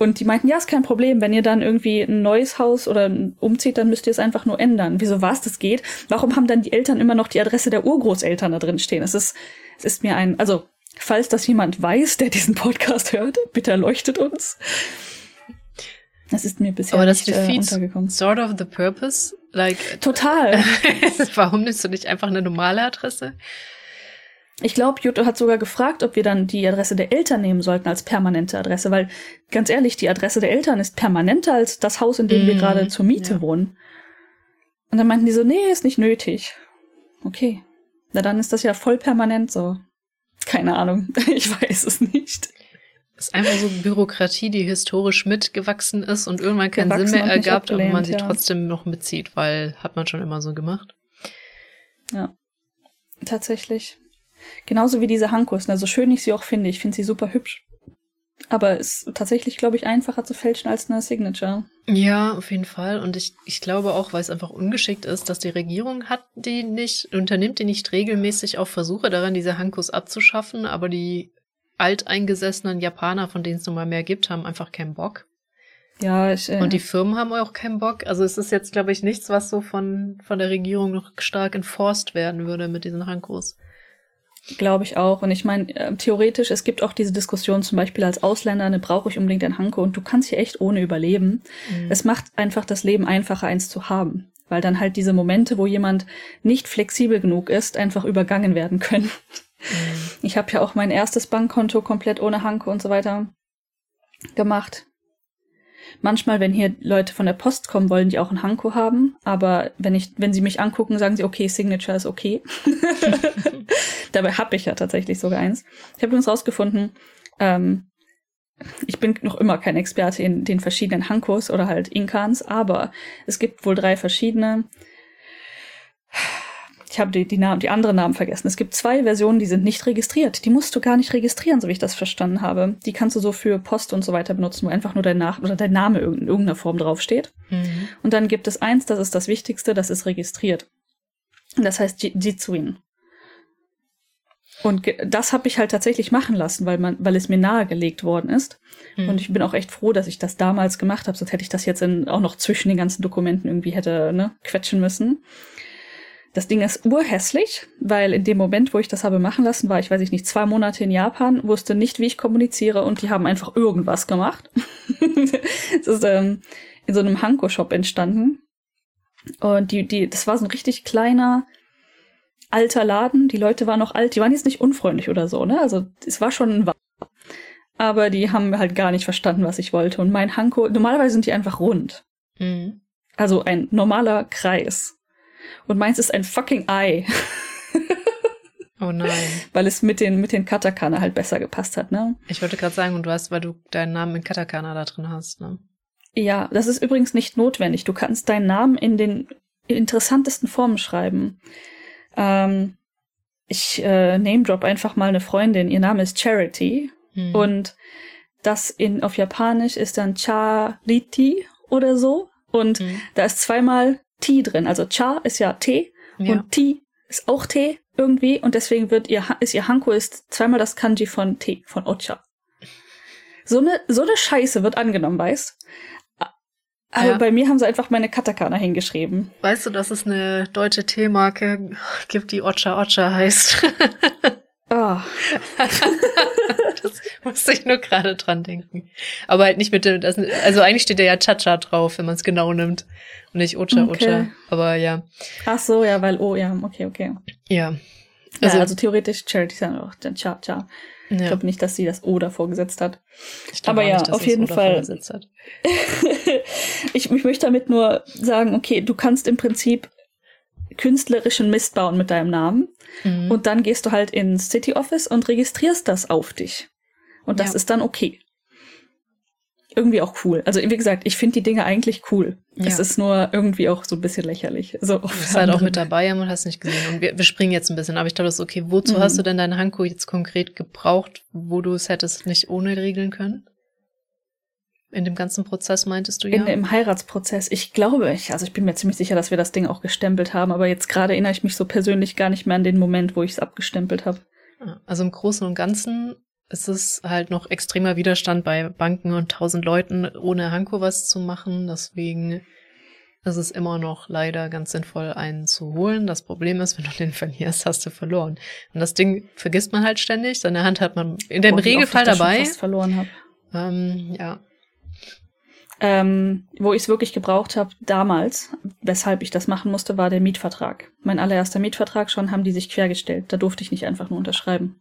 Und die meinten, ja, ist kein Problem. Wenn ihr dann irgendwie ein neues Haus oder umzieht, dann müsst ihr es einfach nur ändern. Wieso was das geht? Warum haben dann die Eltern immer noch die Adresse der Urgroßeltern da drin stehen? Es ist, es ist mir ein, also, falls das jemand weiß, der diesen Podcast hört, bitte erleuchtet uns. Das ist mir bisher Aber das nicht äh, untergekommen. Sort of the purpose, like. Total. Warum nimmst du nicht einfach eine normale Adresse? Ich glaube, Jutta hat sogar gefragt, ob wir dann die Adresse der Eltern nehmen sollten als permanente Adresse, weil ganz ehrlich, die Adresse der Eltern ist permanenter als das Haus, in dem mm, wir mhm. gerade zur Miete ja. wohnen. Und dann meinten die so, nee, ist nicht nötig. Okay. Na dann ist das ja voll permanent so. Keine Ahnung. Ich weiß es nicht. Das ist einfach so Bürokratie, die historisch mitgewachsen ist und irgendwann keinen Sinn mehr ergab, aber man sie ja. trotzdem noch mitzieht, weil hat man schon immer so gemacht. Ja. Tatsächlich. Genauso wie diese Hankos, ne? so schön ich sie auch finde. Ich finde sie super hübsch. Aber es ist tatsächlich, glaube ich, einfacher zu fälschen als eine Signature. Ja, auf jeden Fall. Und ich, ich glaube auch, weil es einfach ungeschickt ist, dass die Regierung hat die nicht, unternimmt die nicht regelmäßig auch Versuche daran, diese Hankos abzuschaffen, aber die alteingesessenen Japaner, von denen es nun mal mehr gibt, haben einfach keinen Bock. Ja, ich, äh Und die Firmen haben auch keinen Bock. Also es ist jetzt, glaube ich, nichts, was so von, von der Regierung noch stark enforced werden würde mit diesen Hankos. Glaube ich auch. Und ich meine, äh, theoretisch, es gibt auch diese Diskussion zum Beispiel als Ausländer, ne, brauche ich unbedingt ein Hanko und du kannst hier echt ohne überleben. Mhm. Es macht einfach das Leben einfacher, eins zu haben. Weil dann halt diese Momente, wo jemand nicht flexibel genug ist, einfach übergangen werden können. Mhm. Ich habe ja auch mein erstes Bankkonto komplett ohne Hanko und so weiter gemacht. Manchmal, wenn hier Leute von der Post kommen, wollen die auch ein Hanko haben, aber wenn ich, wenn sie mich angucken, sagen sie, okay, Signature ist okay. Dabei habe ich ja tatsächlich sogar eins. Ich habe übrigens rausgefunden, ähm, ich bin noch immer kein Experte in den verschiedenen Hankos oder halt Inkans, aber es gibt wohl drei verschiedene. Ich habe die, die, Namen, die anderen Namen vergessen. Es gibt zwei Versionen, die sind nicht registriert. Die musst du gar nicht registrieren, so wie ich das verstanden habe. Die kannst du so für Post und so weiter benutzen, wo einfach nur dein, Nach oder dein Name in irgendeiner Form draufsteht. Mhm. Und dann gibt es eins, das ist das Wichtigste, das ist registriert. Das heißt Jitsuin. Und das habe ich halt tatsächlich machen lassen, weil man, weil es mir nahegelegt worden ist. Mhm. Und ich bin auch echt froh, dass ich das damals gemacht habe, sonst hätte ich das jetzt in, auch noch zwischen den ganzen Dokumenten irgendwie hätte ne, quetschen müssen. Das Ding ist urhässlich, weil in dem Moment, wo ich das habe machen lassen, war ich, weiß ich nicht, zwei Monate in Japan, wusste nicht, wie ich kommuniziere und die haben einfach irgendwas gemacht. das ist ähm, in so einem Hanko-Shop entstanden. Und die, die, das war so ein richtig kleiner, alter Laden. Die Leute waren noch alt, die waren jetzt nicht unfreundlich oder so, ne? Also es war schon ein aber die haben halt gar nicht verstanden, was ich wollte. Und mein Hanko, normalerweise sind die einfach rund. Mhm. Also ein normaler Kreis. Und meins ist ein fucking Ei. oh nein. Weil es mit den, mit den Katakana halt besser gepasst hat, ne? Ich wollte gerade sagen, und du hast, weil du deinen Namen in Katakana da drin hast, ne? Ja, das ist übrigens nicht notwendig. Du kannst deinen Namen in den interessantesten Formen schreiben. Ähm, ich äh, name drop einfach mal eine Freundin. Ihr Name ist Charity. Hm. Und das in, auf Japanisch ist dann Charity oder so. Und hm. da ist zweimal T drin. Also Cha ist ja T ja. und T ist auch T irgendwie und deswegen wird ihr ist ihr Hanko ist zweimal das Kanji von T von Ocha. So eine so eine Scheiße wird angenommen, weißt? Aber ja. bei mir haben sie einfach meine Katakana hingeschrieben. Weißt du, dass es eine deutsche Teemarke gibt, die Ocha Ocha heißt? Oh. das musste ich nur gerade dran denken. Aber halt nicht mit dem, also eigentlich steht da ja Cha-Cha drauf, wenn man es genau nimmt. Und nicht Ocha okay. Ocha. Aber ja. Ach so, ja, weil, oh ja, okay, okay. Ja. Also, ja, also theoretisch Charity ist ja auch dann Cha-Cha. Ja. Ich glaube nicht, dass sie das O davor gesetzt hat. Aber ja, nicht, auf jeden Fall. ich, ich möchte damit nur sagen, okay, du kannst im Prinzip künstlerischen Mist bauen mit deinem Namen. Mhm. Und dann gehst du halt ins City Office und registrierst das auf dich. Und das ja. ist dann okay. Irgendwie auch cool. Also wie gesagt, ich finde die Dinge eigentlich cool. Ja. Es ist nur irgendwie auch so ein bisschen lächerlich. So du bist halt auch mit dabei und hast nicht gesehen. Und wir, wir springen jetzt ein bisschen, aber ich glaube, das ist okay. Wozu mhm. hast du denn deine Hanko jetzt konkret gebraucht, wo du es hättest nicht ohne regeln können? In dem ganzen Prozess meintest du ja? In, Im Heiratsprozess. Ich glaube, ich, also ich bin mir ziemlich sicher, dass wir das Ding auch gestempelt haben, aber jetzt gerade erinnere ich mich so persönlich gar nicht mehr an den Moment, wo ich es abgestempelt habe. Also im Großen und Ganzen ist es halt noch extremer Widerstand bei Banken und tausend Leuten, ohne Hanko was zu machen. Deswegen ist es immer noch leider ganz sinnvoll, einen zu holen. Das Problem ist, wenn du den verlierst, hast du verloren. Und das Ding vergisst man halt ständig. Seine Hand hat man in dem Regelfall dabei. Verloren habe. Ähm, ja, ähm, wo ich es wirklich gebraucht habe damals, weshalb ich das machen musste, war der Mietvertrag. Mein allererster Mietvertrag schon haben die sich quergestellt. Da durfte ich nicht einfach nur unterschreiben.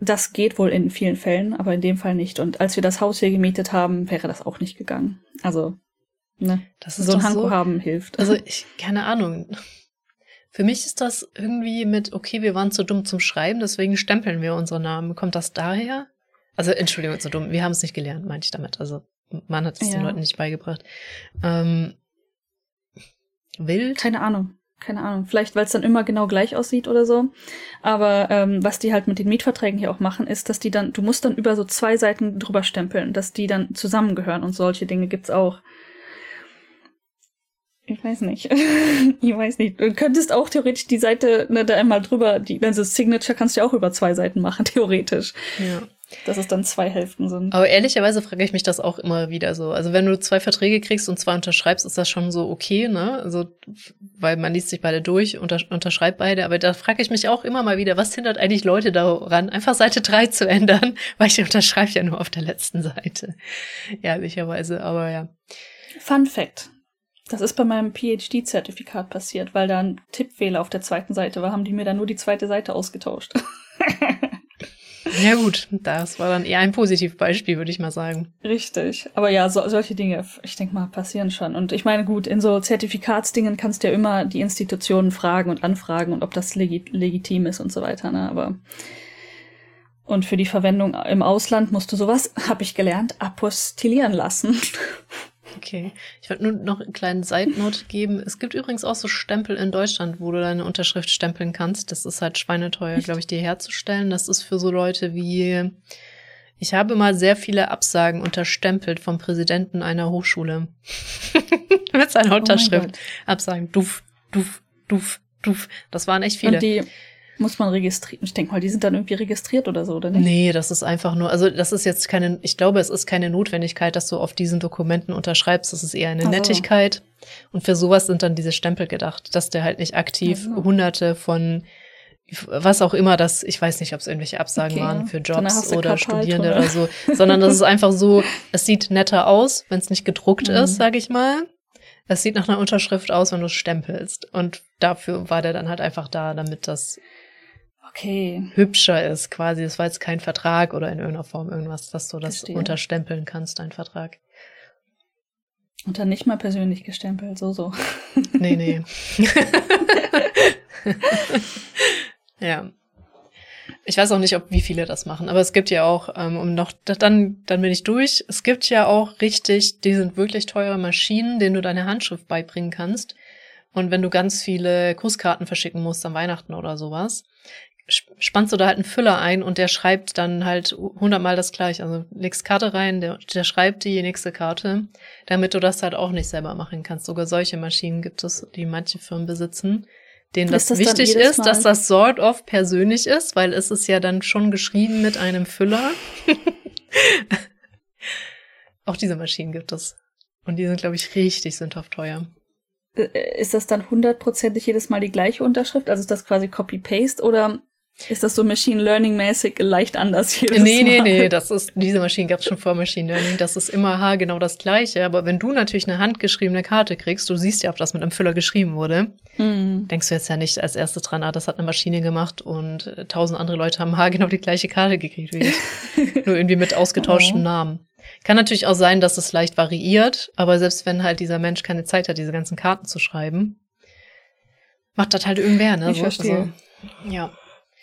Das geht wohl in vielen Fällen, aber in dem Fall nicht. Und als wir das Haus hier gemietet haben, wäre das auch nicht gegangen. Also, ne, das ist so ein Hanko so, haben hilft. Also ich, keine Ahnung. Für mich ist das irgendwie mit, okay, wir waren zu dumm zum Schreiben, deswegen stempeln wir unsere Namen. Kommt das daher? Also, Entschuldigung, zu dumm. Wir haben es nicht gelernt, meinte ich damit. Also, man hat es ja. den Leuten nicht beigebracht. Ähm, wild? Keine Ahnung. Keine Ahnung. Vielleicht, weil es dann immer genau gleich aussieht oder so. Aber ähm, was die halt mit den Mietverträgen hier auch machen, ist, dass die dann, du musst dann über so zwei Seiten drüber stempeln, dass die dann zusammengehören und solche Dinge gibt's auch. Ich weiß nicht. ich weiß nicht. Du könntest auch theoretisch die Seite ne, da einmal drüber, die, also Signature kannst du ja auch über zwei Seiten machen, theoretisch. Ja dass es dann zwei Hälften sind. Aber ehrlicherweise frage ich mich das auch immer wieder so. Also wenn du zwei Verträge kriegst und zwei unterschreibst, ist das schon so okay, ne? Also, weil man liest sich beide durch, unter, unterschreibt beide. Aber da frage ich mich auch immer mal wieder, was hindert eigentlich Leute daran, einfach Seite drei zu ändern? Weil ich unterschreibe ja nur auf der letzten Seite. Ehrlicherweise, aber ja. Fun Fact. Das ist bei meinem PhD-Zertifikat passiert, weil da ein Tippfehler auf der zweiten Seite war, haben die mir dann nur die zweite Seite ausgetauscht. Ja gut, das war dann eher ein Positivbeispiel, würde ich mal sagen. Richtig. Aber ja, so, solche Dinge, ich denke mal, passieren schon. Und ich meine, gut, in so Zertifikatsdingen kannst du ja immer die Institutionen fragen und anfragen und ob das legit legitim ist und so weiter. Ne? Aber und für die Verwendung im Ausland musst du sowas, habe ich gelernt, apostillieren lassen. Okay. Ich wollte nur noch einen kleinen Side-Note geben. Es gibt übrigens auch so Stempel in Deutschland, wo du deine Unterschrift stempeln kannst. Das ist halt schweineteuer, glaube ich, dir herzustellen. Das ist für so Leute wie, ich habe mal sehr viele Absagen unterstempelt vom Präsidenten einer Hochschule. Mit seiner oh Unterschrift. Oh Absagen. Duff, duff, duff, duff. Das waren echt viele. Und die muss man registrieren? Ich denke mal, die sind dann irgendwie registriert oder so, oder nicht? Nee, das ist einfach nur, also das ist jetzt keine, ich glaube, es ist keine Notwendigkeit, dass du auf diesen Dokumenten unterschreibst. Das ist eher eine also. Nettigkeit. Und für sowas sind dann diese Stempel gedacht, dass der halt nicht aktiv genau. hunderte von was auch immer das, ich weiß nicht, ob es irgendwelche Absagen okay. waren für Jobs oder Studierende oder? oder so, sondern das ist einfach so, es sieht netter aus, wenn es nicht gedruckt mhm. ist, sag ich mal. Es sieht nach einer Unterschrift aus, wenn du es stempelst. Und dafür war der dann halt einfach da, damit das okay. hübscher ist quasi. Das war jetzt kein Vertrag oder in irgendeiner Form irgendwas, dass du das Verstehe. unterstempeln kannst, dein Vertrag. Und dann nicht mal persönlich gestempelt, so, so. Nee, nee. ja. Ich weiß auch nicht, ob wie viele das machen, aber es gibt ja auch, ähm, um noch, dann, dann bin ich durch. Es gibt ja auch richtig, die sind wirklich teure Maschinen, denen du deine Handschrift beibringen kannst. Und wenn du ganz viele Grußkarten verschicken musst an Weihnachten oder sowas, spannst du da halt einen Füller ein und der schreibt dann halt hundertmal das gleiche. Also legst Karte rein, der, der schreibt die nächste Karte, damit du das halt auch nicht selber machen kannst. Sogar solche Maschinen gibt es, die manche Firmen besitzen, denen das, das wichtig ist, dass das sort of persönlich ist, weil es ist ja dann schon geschrieben mit einem Füller. auch diese Maschinen gibt es. Und die sind, glaube ich, richtig sündhaft teuer. Äh, ist das dann hundertprozentig jedes Mal die gleiche Unterschrift? Also ist das quasi Copy-Paste oder ist das so Machine Learning mäßig leicht anders jedes nee, Mal? Nee, nee, das ist, diese Maschinen gab es schon vor Machine Learning. Das ist immer ha, genau das Gleiche. Aber wenn du natürlich eine handgeschriebene Karte kriegst, du siehst ja, ob das mit einem Füller geschrieben wurde, mhm. denkst du jetzt ja nicht als erstes dran, ah, das hat eine Maschine gemacht und äh, tausend andere Leute haben ha, genau die gleiche Karte gekriegt wie ich. Nur irgendwie mit ausgetauschten oh. Namen. Kann natürlich auch sein, dass es leicht variiert, aber selbst wenn halt dieser Mensch keine Zeit hat, diese ganzen Karten zu schreiben, macht das halt irgendwer, ne? Ich so, verstehe. Also, ja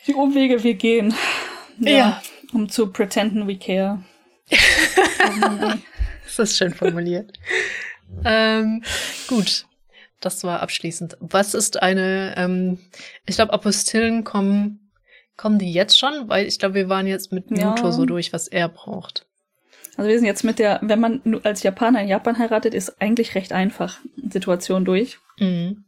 die Umwege wir gehen. Ja. ja. Um zu pretenden we care. das ist schön formuliert. ähm, gut. Das war abschließend. Was ist eine, ähm, ich glaube, Apostillen kommen, kommen die jetzt schon? Weil ich glaube, wir waren jetzt mit Muto ja. so durch, was er braucht. Also wir sind jetzt mit der, wenn man als Japaner in Japan heiratet, ist eigentlich recht einfach Situation durch. Mhm.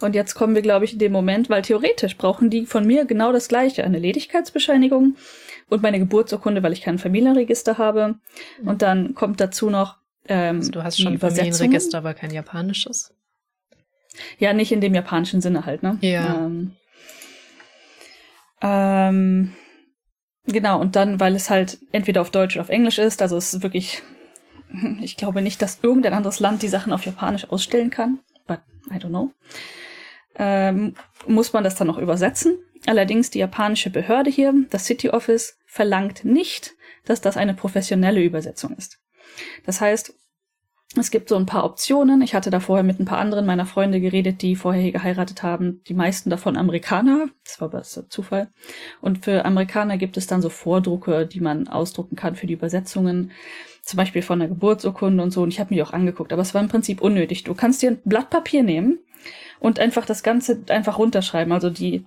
Und jetzt kommen wir, glaube ich, in dem Moment, weil theoretisch brauchen die von mir genau das gleiche, eine Ledigkeitsbescheinigung und meine Geburtsurkunde, weil ich kein Familienregister habe. Und dann kommt dazu noch ähm, also du hast schon ein Familienregister, aber kein japanisches. Ja, nicht in dem japanischen Sinne halt, ne? Ja. Ähm, ähm, genau, und dann, weil es halt entweder auf Deutsch oder auf Englisch ist, also es ist wirklich, ich glaube nicht, dass irgendein anderes Land die Sachen auf Japanisch ausstellen kann I don't know, ähm, muss man das dann noch übersetzen. Allerdings die japanische Behörde hier, das City Office, verlangt nicht, dass das eine professionelle Übersetzung ist. Das heißt, es gibt so ein paar Optionen. Ich hatte da vorher mit ein paar anderen meiner Freunde geredet, die vorher hier geheiratet haben. Die meisten davon Amerikaner. Das war aber Zufall. Und für Amerikaner gibt es dann so Vordrucke, die man ausdrucken kann für die Übersetzungen zum Beispiel von der Geburtsurkunde und so. Und ich habe mir auch angeguckt, aber es war im Prinzip unnötig. Du kannst dir ein Blatt Papier nehmen und einfach das Ganze einfach runterschreiben, also die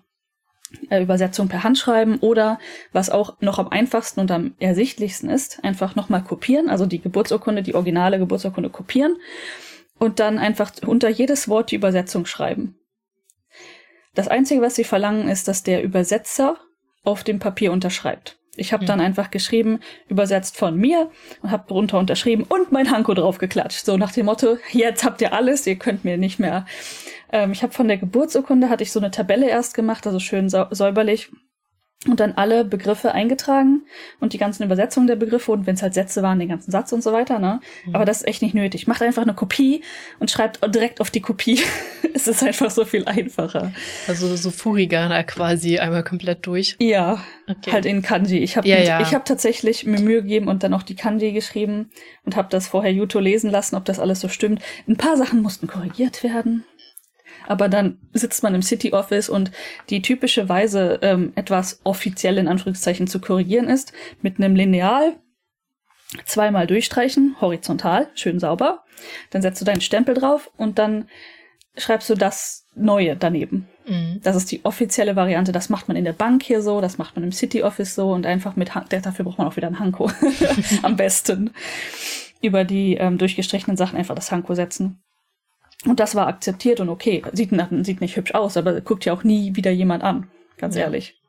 äh, Übersetzung per Hand schreiben oder was auch noch am einfachsten und am ersichtlichsten ist, einfach nochmal kopieren, also die Geburtsurkunde, die originale Geburtsurkunde kopieren und dann einfach unter jedes Wort die Übersetzung schreiben. Das Einzige, was sie verlangen, ist, dass der Übersetzer auf dem Papier unterschreibt. Ich habe dann einfach geschrieben, übersetzt von mir und habe drunter unterschrieben und mein Hanko drauf geklatscht. So nach dem Motto, jetzt habt ihr alles, ihr könnt mir nicht mehr. Ähm, ich habe von der Geburtsurkunde, hatte ich so eine Tabelle erst gemacht, also schön säuberlich. Und dann alle Begriffe eingetragen und die ganzen Übersetzungen der Begriffe und wenn es halt Sätze waren, den ganzen Satz und so weiter, ne? Mhm. Aber das ist echt nicht nötig. Macht einfach eine Kopie und schreibt direkt auf die Kopie. es ist einfach so viel einfacher. Also so Furigana quasi einmal komplett durch. Ja, okay. halt in Kanji. Ich habe ja, ja. ich habe tatsächlich mir Mühe gegeben und dann auch die Kanji geschrieben und habe das vorher Yuto lesen lassen, ob das alles so stimmt. Ein paar Sachen mussten korrigiert werden aber dann sitzt man im City Office und die typische Weise, ähm, etwas offiziell in Anführungszeichen zu korrigieren ist, mit einem Lineal zweimal durchstreichen, horizontal, schön sauber. Dann setzt du deinen Stempel drauf und dann schreibst du das Neue daneben. Mhm. Das ist die offizielle Variante. Das macht man in der Bank hier so, das macht man im City Office so und einfach mit, Han dafür braucht man auch wieder ein Hanko. Am besten. Über die ähm, durchgestrichenen Sachen einfach das Hanko setzen. Und das war akzeptiert und okay. Sieht, sieht nicht hübsch aus, aber guckt ja auch nie wieder jemand an. Ganz ja. ehrlich.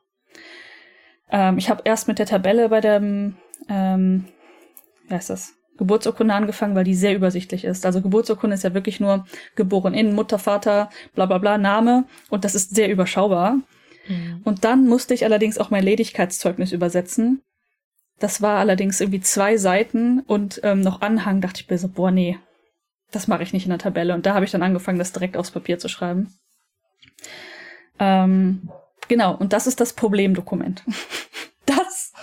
Ähm, ich habe erst mit der Tabelle bei dem, ähm, wie heißt das? Geburtsurkunde angefangen, weil die sehr übersichtlich ist. Also Geburtsurkunde ist ja wirklich nur geboren in, Mutter, Vater, bla bla bla, Name und das ist sehr überschaubar. Mhm. Und dann musste ich allerdings auch mein Ledigkeitszeugnis übersetzen. Das war allerdings irgendwie zwei Seiten und ähm, noch Anhang, dachte ich mir so, boah, nee, das mache ich nicht in der Tabelle. Und da habe ich dann angefangen, das direkt aufs Papier zu schreiben. Ähm, genau, und das ist das Problemdokument. das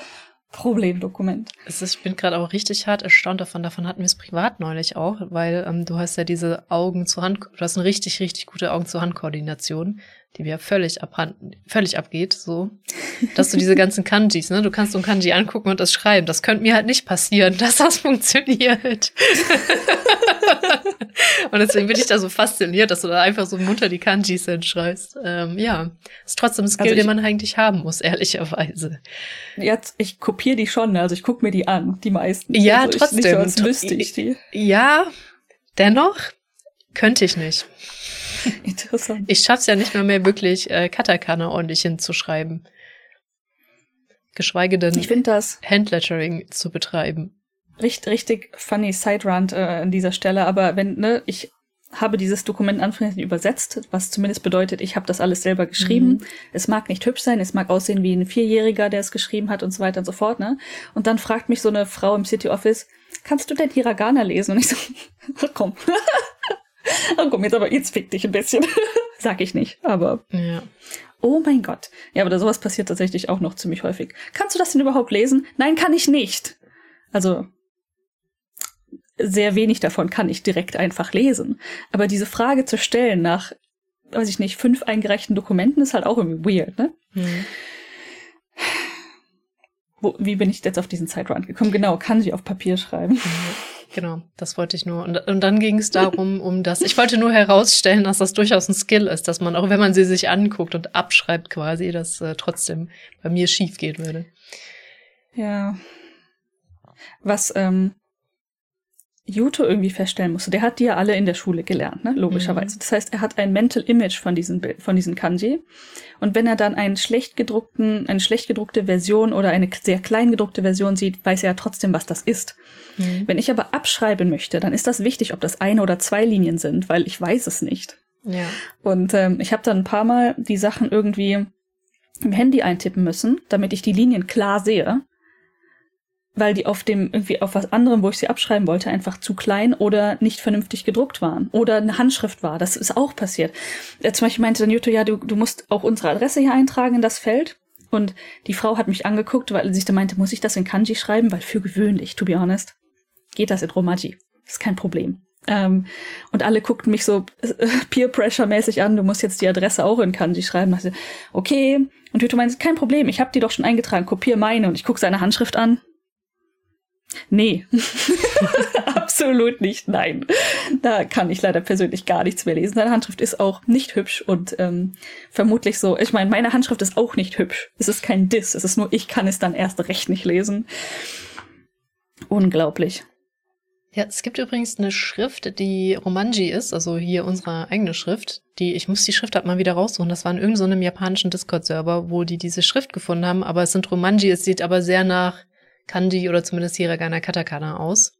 Problemdokument. Ist, ich bin gerade auch richtig hart erstaunt davon. Davon hatten wir es privat neulich auch, weil ähm, du hast ja diese Augen zu Hand, du hast eine richtig, richtig gute Augen zu Hand Koordination, die mir völlig abhand, völlig abgeht, so. Dass du diese ganzen Kanjis, ne, du kannst so ein Kanji angucken und das schreiben. Das könnte mir halt nicht passieren, dass das funktioniert. und deswegen bin ich da so fasziniert, dass du da einfach so munter die Kanjis hinschreibst. Ähm, ja, ist trotzdem ein Skill, also ich, den man eigentlich haben muss, ehrlicherweise. Jetzt, ich kopiere die schon, also ich gucke mir die an, die meisten. Ja, also trotzdem. Ich, nicht so, als müsste ich die. Ja, dennoch könnte ich nicht. Interessant. Ich schaff's ja nicht mehr mehr wirklich äh, Katakana ordentlich hinzuschreiben. Geschweige denn ich das Handlettering zu betreiben richtig, richtig funny Side Rant äh, an dieser Stelle, aber wenn, ne, ich habe dieses Dokument anfangs übersetzt, was zumindest bedeutet, ich habe das alles selber geschrieben. Mhm. Es mag nicht hübsch sein, es mag aussehen wie ein Vierjähriger, der es geschrieben hat und so weiter und so fort, ne? Und dann fragt mich so eine Frau im City Office, kannst du denn Hiragana lesen? Und ich so, komm. oh, komm, jetzt aber, jetzt fick dich ein bisschen. Sag ich nicht, aber. Ja. Oh mein Gott. Ja, aber sowas passiert tatsächlich auch noch ziemlich häufig. Kannst du das denn überhaupt lesen? Nein, kann ich nicht. Also, sehr wenig davon kann ich direkt einfach lesen. Aber diese Frage zu stellen nach, weiß ich nicht, fünf eingereichten Dokumenten ist halt auch irgendwie weird, ne? Mhm. Wo, wie bin ich jetzt auf diesen Zeitrand gekommen? Genau, kann sie auf Papier schreiben. Genau, das wollte ich nur. Und, und dann ging es darum, um das. Ich wollte nur herausstellen, dass das durchaus ein Skill ist, dass man auch, wenn man sie sich anguckt und abschreibt quasi, dass äh, trotzdem bei mir schief gehen würde. Ja. Was ähm, Juto irgendwie feststellen musste, der hat die ja alle in der Schule gelernt, ne? logischerweise. Mhm. Das heißt, er hat ein Mental Image von diesen, von diesen Kanji. Und wenn er dann einen schlecht gedruckten, eine schlecht gedruckte Version oder eine sehr klein gedruckte Version sieht, weiß er ja trotzdem, was das ist. Mhm. Wenn ich aber abschreiben möchte, dann ist das wichtig, ob das eine oder zwei Linien sind, weil ich weiß es nicht. Ja. Und ähm, ich habe dann ein paar Mal die Sachen irgendwie im Handy eintippen müssen, damit ich die Linien klar sehe weil die auf dem, irgendwie auf was anderem, wo ich sie abschreiben wollte, einfach zu klein oder nicht vernünftig gedruckt waren. Oder eine Handschrift war. Das ist auch passiert. Ja, zum Beispiel meinte dann Jutta, ja, du, du musst auch unsere Adresse hier eintragen in das Feld. Und die Frau hat mich angeguckt, weil sie sich da meinte, muss ich das in Kanji schreiben? Weil für gewöhnlich, to be honest, geht das in Romaji. Ist kein Problem. Ähm, und alle guckten mich so äh, Peer-Pressure-mäßig an, du musst jetzt die Adresse auch in Kanji schreiben. Also, okay. Und Jutta meinte, kein Problem, ich habe die doch schon eingetragen, kopier meine. Und ich gucke seine Handschrift an. Nee, absolut nicht, nein. Da kann ich leider persönlich gar nichts mehr lesen. Seine Handschrift ist auch nicht hübsch und ähm, vermutlich so. Ich meine, meine Handschrift ist auch nicht hübsch. Es ist kein Diss, es ist nur, ich kann es dann erst recht nicht lesen. Unglaublich. Ja, es gibt übrigens eine Schrift, die Romanji ist, also hier unsere eigene Schrift. Die, ich muss die Schriftart mal wieder raussuchen. Das war in irgendeinem japanischen Discord-Server, wo die diese Schrift gefunden haben. Aber es sind Romanji, es sieht aber sehr nach Kanji oder zumindest Hiragana Katakana aus.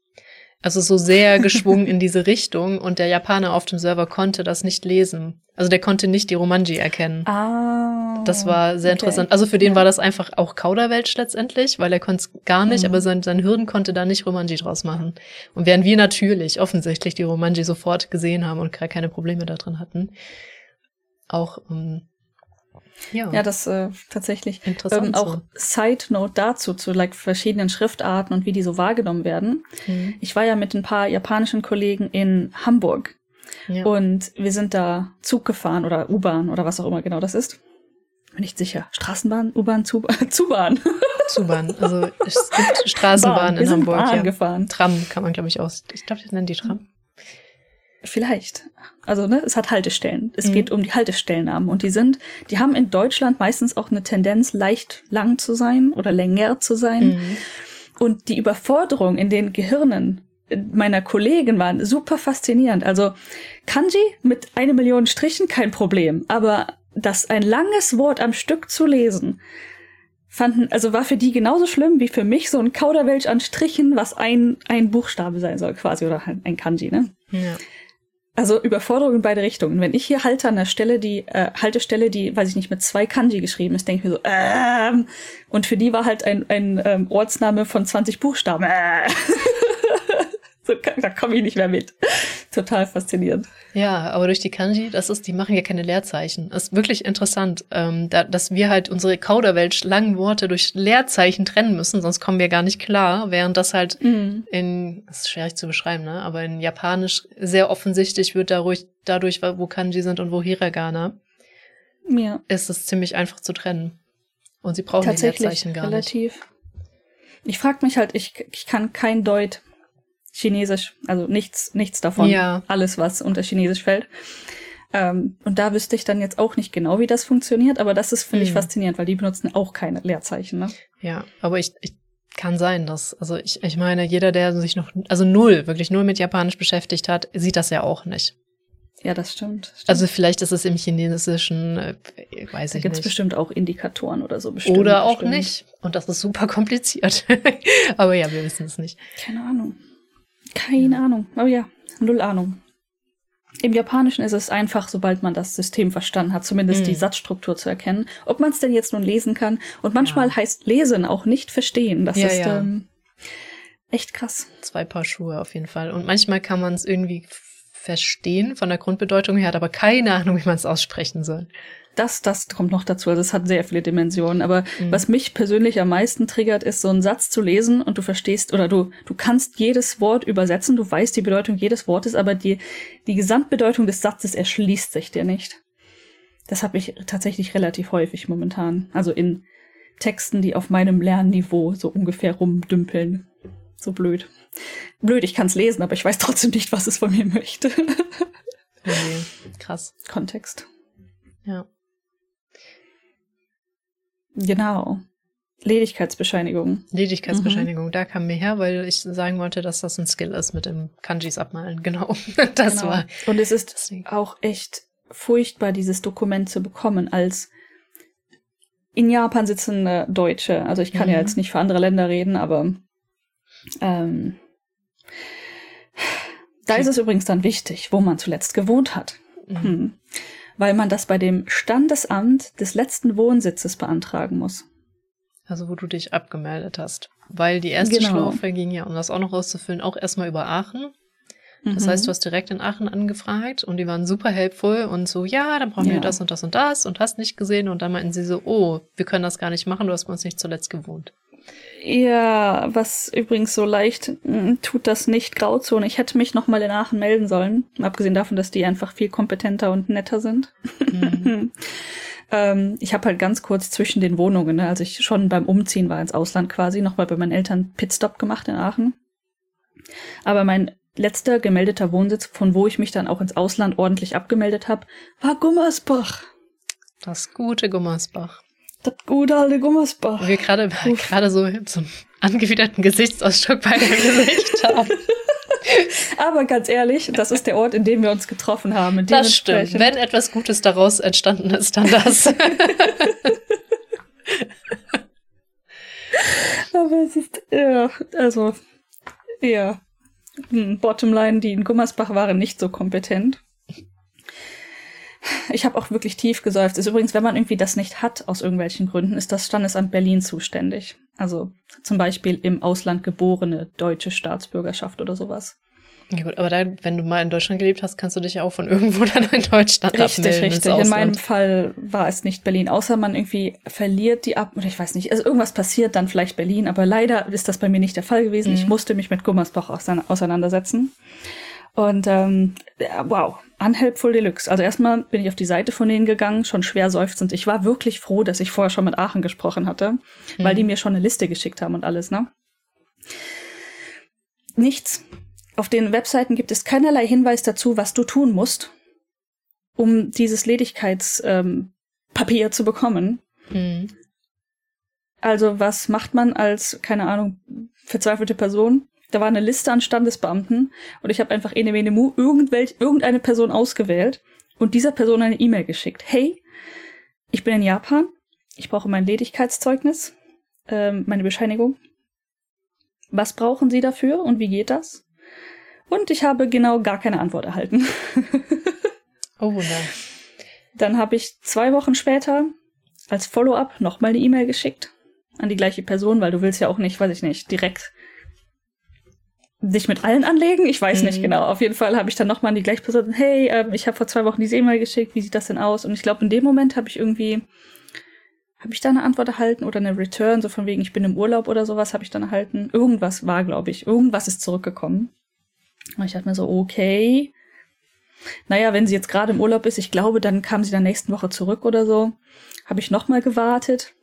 Also so sehr geschwungen in diese Richtung und der Japaner auf dem Server konnte das nicht lesen. Also der konnte nicht die Romanji erkennen. Ah. das war sehr okay. interessant. Also für den Ja. war das einfach auch Kauderwelsch letztendlich, weil er konnte es gar nicht, Mhm. aber sein, sein Hirn konnte da nicht Romanji draus machen. Und während wir natürlich offensichtlich die Romanji sofort gesehen haben und gar keine Probleme da drin hatten, auch ähm, ja, Ja, das äh, tatsächlich. interessant. Ähm, auch Side Note dazu, zu like, verschiedenen Schriftarten und wie die so wahrgenommen werden. so. Mhm. Ich war ja mit ein paar japanischen Kollegen in Hamburg ja. und wir sind da Zug gefahren oder U-Bahn oder was auch immer genau das ist. Bin nicht sicher. Straßenbahn, U-Bahn, Zub Zubahn. Zubahn. Also es gibt Straßenbahn Bahn. In Hamburg. Bahn ja. gefahren. Tram kann man, glaube ich, aus. Ich glaube, die nennen die Tram. Vielleicht. Also, ne, es hat Haltestellen. Es Mhm. geht um die Haltestellennamen. Und die sind, die haben in Deutschland meistens auch eine Tendenz, leicht lang zu sein oder länger zu sein. Mhm. Und die Überforderung in den Gehirnen meiner Kollegen waren super faszinierend. Also Kanji mit eine Million Strichen kein Problem, aber das ein langes Wort am Stück zu lesen, fanden, also war für die genauso schlimm wie für mich so ein Kauderwelsch an Strichen, was ein, ein Buchstabe sein soll quasi oder ein Kanji, ne? Ja. Also Überforderung in beide Richtungen. Wenn ich hier halte an der Stelle, die äh, Haltestelle, die, weiß ich nicht, mit zwei Kanji geschrieben ist, denke ich mir so, ähm, und für die war halt ein, ein ähm, Ortsname von 20 Buchstaben. Äh. so, da komme ich nicht mehr mit. Total faszinierend. Ja, aber durch die Kanji, das ist, die machen ja keine Leerzeichen. Das ist wirklich interessant, ähm, da, dass wir halt unsere Kauderwelsch langen Worte durch Leerzeichen trennen müssen, sonst kommen wir gar nicht klar, während das halt Mhm. in, das ist schwierig zu beschreiben, ne, aber in Japanisch sehr offensichtlich wird dadurch, dadurch, wo Kanji sind und wo Hiragana, Ja, ist es ziemlich einfach zu trennen. Und sie brauchen die tatsächlich Leerzeichen gar nicht. relativ. Ich frage mich halt, ich, ich kann kein Deut Chinesisch, also nichts, nichts davon. Ja. Alles, was unter Chinesisch fällt. Ähm, und da wüsste ich dann jetzt auch nicht genau, wie das funktioniert, aber das ist, finde ich, Mhm. faszinierend, weil die benutzen auch keine Leerzeichen, ne? Ja, aber ich, ich kann sein, dass, also ich, ich meine, jeder, der sich noch, also null, wirklich null mit Japanisch beschäftigt hat, sieht das ja auch nicht. Ja, das stimmt. stimmt. Also vielleicht ist es im Chinesischen, äh, weiß da ich gibt's nicht. bestimmt auch Indikatoren oder so. Bestimmt, Oder auch bestimmt. nicht. Und das ist super kompliziert. aber ja, wir wissen es nicht. Keine Ahnung. Keine Ahnung. Oh ja, null Ahnung. Im Japanischen ist es einfach, sobald man das System verstanden hat, zumindest Mhm. die Satzstruktur zu erkennen, ob man es denn jetzt nun lesen kann. Und manchmal Ja. heißt lesen auch nicht verstehen. Das Ja, ist ja. Ähm, echt krass. Zwei Paar Schuhe auf jeden Fall. Und manchmal kann man es irgendwie verstehen von der Grundbedeutung her, hat aber keine Ahnung, wie man es aussprechen soll. Das, das kommt noch dazu. Also es hat sehr viele Dimensionen. Aber Mhm. was mich persönlich am meisten triggert, ist so einen Satz zu lesen und du verstehst oder du, du kannst jedes Wort übersetzen, du weißt die Bedeutung jedes Wortes, aber die, die Gesamtbedeutung des Satzes erschließt sich dir nicht. Das habe ich tatsächlich relativ häufig momentan. Also in Texten, die auf meinem Lernniveau so ungefähr rumdümpeln. So blöd. Blöd, ich kann es lesen, aber ich weiß trotzdem nicht, was es von mir möchte. Okay. Krass. Kontext. Ja. Genau. Ledigkeitsbescheinigung. Ledigkeitsbescheinigung, da kam mir her, weil ich sagen wollte, dass das ein Skill ist mit dem Kanjis abmalen. Genau. Das Genau. war. Und es ist Deswegen. auch echt furchtbar, dieses Dokument zu bekommen als in Japan sitzende Deutsche. Also ich kann ja Mhm. jetzt nicht für andere Länder reden, aber ähm, da ist es übrigens dann wichtig, wo man zuletzt gewohnt hat. Mhm. Hm. Weil man das bei dem Standesamt des letzten Wohnsitzes beantragen muss. Also wo du dich abgemeldet hast. Weil die erste Genau. Schlaufe ging ja, um das auch noch auszufüllen, auch erstmal über Aachen. Das Mhm. heißt, du hast direkt in Aachen angefragt und die waren super helpful und so, ja, dann brauchen Ja. wir das und das und das und hast nicht gesehen und dann meinten sie so, oh, wir können das gar nicht machen, du hast bei uns nicht zuletzt gewohnt. Ja, was übrigens so leicht mm, tut das nicht Grauzone. Ich hätte mich noch mal in Aachen melden sollen, abgesehen davon, dass die einfach viel kompetenter und netter sind. Mhm. ähm, ich habe halt ganz kurz zwischen den Wohnungen, ne, als ich schon beim Umziehen war ins Ausland quasi, noch mal bei meinen Eltern Pitstop gemacht in Aachen. Aber mein letzter gemeldeter Wohnsitz, von wo ich mich dann auch ins Ausland ordentlich abgemeldet habe, war Gummersbach. Das gute Gummersbach. Das gute alte Gummersbach. Und wir gerade gerade so so einen angewiderten Gesichtsausdruck bei dem Gesicht haben. Aber ganz ehrlich, das ist der Ort, in dem wir uns getroffen haben. Das stimmt. Wenn etwas Gutes daraus entstanden ist, dann das. Aber es ist, ja, also, ja. Hm, Bottomline, die in Gummersbach waren nicht so kompetent. ich habe auch wirklich tief geseufzt. Ist übrigens, wenn man irgendwie das nicht hat aus irgendwelchen Gründen, ist das Standesamt Berlin zuständig. Also zum Beispiel im Ausland geborene deutsche Staatsbürgerschaft oder sowas. Ja gut, aber da, wenn du mal in Deutschland gelebt hast, kannst du dich ja auch von irgendwo dann in Deutschland richtig, abmelden. Richtig, In meinem Fall war es nicht Berlin, außer man irgendwie verliert die ab, oder ich weiß nicht, also irgendwas passiert, dann vielleicht Berlin, aber leider ist das bei mir nicht der Fall gewesen. Mhm. Ich musste mich mit Gummersbach auseinandersetzen. Und ähm, wow, unhelpful deluxe. Also erstmal bin ich auf die Seite von denen gegangen, schon schwer seufzend. Ich war wirklich froh, dass ich vorher schon mit Aachen gesprochen hatte, mhm. weil die mir schon eine Liste geschickt haben und alles, ne? Nichts. Auf den Webseiten gibt es keinerlei Hinweis dazu, was du tun musst, um dieses Ledigkeitspapier ähm, zu bekommen. Mhm. Also was macht man als, keine Ahnung, verzweifelte Person? Da war eine Liste an Standesbeamten und ich habe einfach mene mu irgendwelch, irgendeine Person ausgewählt und dieser Person eine E-Mail geschickt. Hey, ich bin in Japan, ich brauche mein Ledigkeitszeugnis, ähm, meine Bescheinigung. Was brauchen Sie dafür und wie geht das? Und ich habe genau gar keine Antwort erhalten. oh Wunder. Dann habe ich zwei Wochen später als Follow-up nochmal eine E-Mail geschickt an die gleiche Person, weil du willst ja auch nicht, weiß ich nicht, direkt dich mit allen anlegen? Ich weiß mhm. nicht genau. Auf jeden Fall habe ich dann nochmal an die gleiche Person, hey, ähm, ich habe vor zwei Wochen diese E-Mail geschickt, wie sieht das denn aus? Und ich glaube, in dem Moment habe ich irgendwie, habe ich da eine Antwort erhalten oder eine Return, so von wegen, ich bin im Urlaub oder sowas, habe ich dann erhalten. Irgendwas war, glaube ich, irgendwas ist zurückgekommen. Und ich dachte mir so, okay. Naja, wenn sie jetzt gerade im Urlaub ist, ich glaube, dann kam sie dann nächsten Woche zurück oder so. Habe ich nochmal gewartet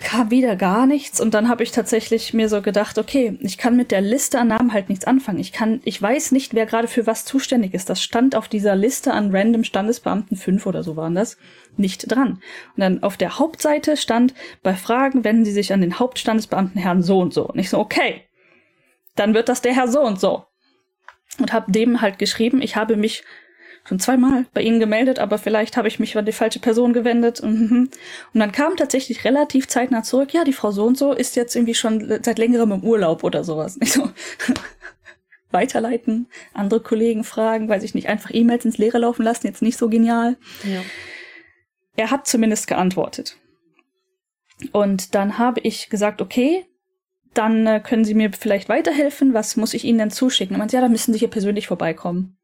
kam wieder gar nichts und dann habe ich tatsächlich mir so gedacht, okay, ich kann mit der Liste an Namen halt nichts anfangen. Ich kann, ich weiß nicht, wer gerade für was zuständig ist. Das stand auf dieser Liste an random Standesbeamten, fünf oder so waren das, nicht dran. Und dann auf der Hauptseite stand, bei Fragen wenden Sie sich an den Hauptstandesbeamten Herrn so und so. Und ich so, okay, dann wird das der Herr so und so. Und habe dem halt geschrieben, ich habe mich schon zweimal bei Ihnen gemeldet, aber vielleicht habe ich mich an die falsche Person gewendet. Und dann kam tatsächlich relativ zeitnah zurück, ja, die Frau so und so ist jetzt irgendwie schon seit längerem im Urlaub oder sowas. Nicht so weiterleiten, andere Kollegen fragen, weil sich nicht einfach E-Mails ins Leere laufen lassen, jetzt nicht so genial. Ja. Er hat zumindest geantwortet. Und dann habe ich gesagt, okay, dann äh, können Sie mir vielleicht weiterhelfen. Was muss ich Ihnen denn zuschicken? Und man sagt, ja, da müssen Sie hier persönlich vorbeikommen.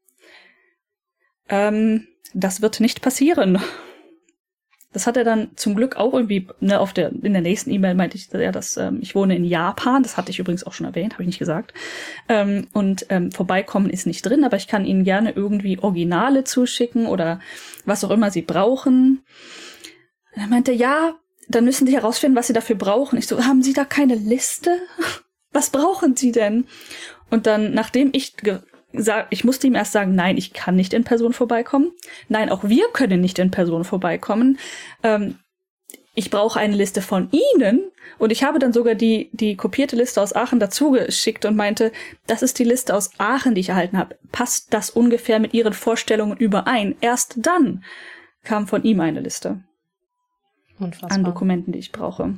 Ähm, das wird nicht passieren. Das hat er dann zum Glück auch irgendwie, ne, auf der, in der nächsten E-Mail meinte ich, dass ähm, ich wohne in Japan, das hatte ich übrigens auch schon erwähnt, habe ich nicht gesagt. Ähm, und ähm, vorbeikommen ist nicht drin, aber ich kann Ihnen gerne irgendwie Originale zuschicken oder was auch immer Sie brauchen. Und er meinte, ja, dann müssen Sie herausfinden, was Sie dafür brauchen. Ich so, haben Sie da keine Liste? Was brauchen Sie denn? Und dann, nachdem ich ich musste ihm erst sagen, nein, ich kann nicht in Person vorbeikommen. Nein, auch wir können nicht in Person vorbeikommen. Ähm, ich brauche eine Liste von Ihnen. Und ich habe dann sogar die, die kopierte Liste aus Aachen dazu geschickt und meinte, das ist die Liste aus Aachen, die ich erhalten habe. Passt das ungefähr mit Ihren Vorstellungen überein? Erst dann kam von ihm eine Liste. Unfassbar. An Dokumenten, die ich brauche.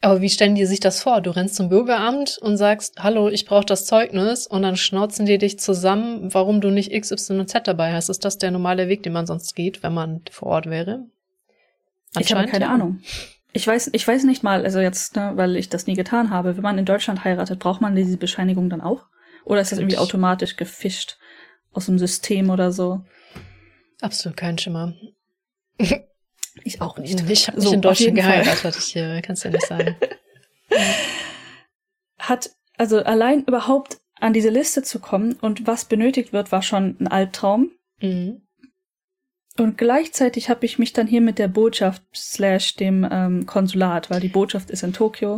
Aber wie stellen die sich das vor? Du rennst zum Bürgeramt und sagst, hallo, ich brauche das Zeugnis und dann schnauzen die dich zusammen, warum du nicht XYZ dabei hast. Ist das der normale Weg, den man sonst geht, wenn man vor Ort wäre? Ich habe keine ja. Ahnung. Ich weiß, ich weiß nicht mal, also jetzt, ne, weil ich das nie getan habe, wenn man in Deutschland heiratet, braucht man diese Bescheinigung dann auch? Oder ist das irgendwie automatisch gefischt aus dem System oder so? Absolut kein Schimmer. Ich auch nicht. Ich habe so, in Deutschland geheiratet, ich äh, kann's ja nicht sagen. Hat, also allein überhaupt an diese Liste zu kommen und was benötigt wird, war schon ein Albtraum. Mhm. Und gleichzeitig habe ich mich dann hier mit der Botschaft slash dem ähm, Konsulat, weil die Botschaft ist in Tokio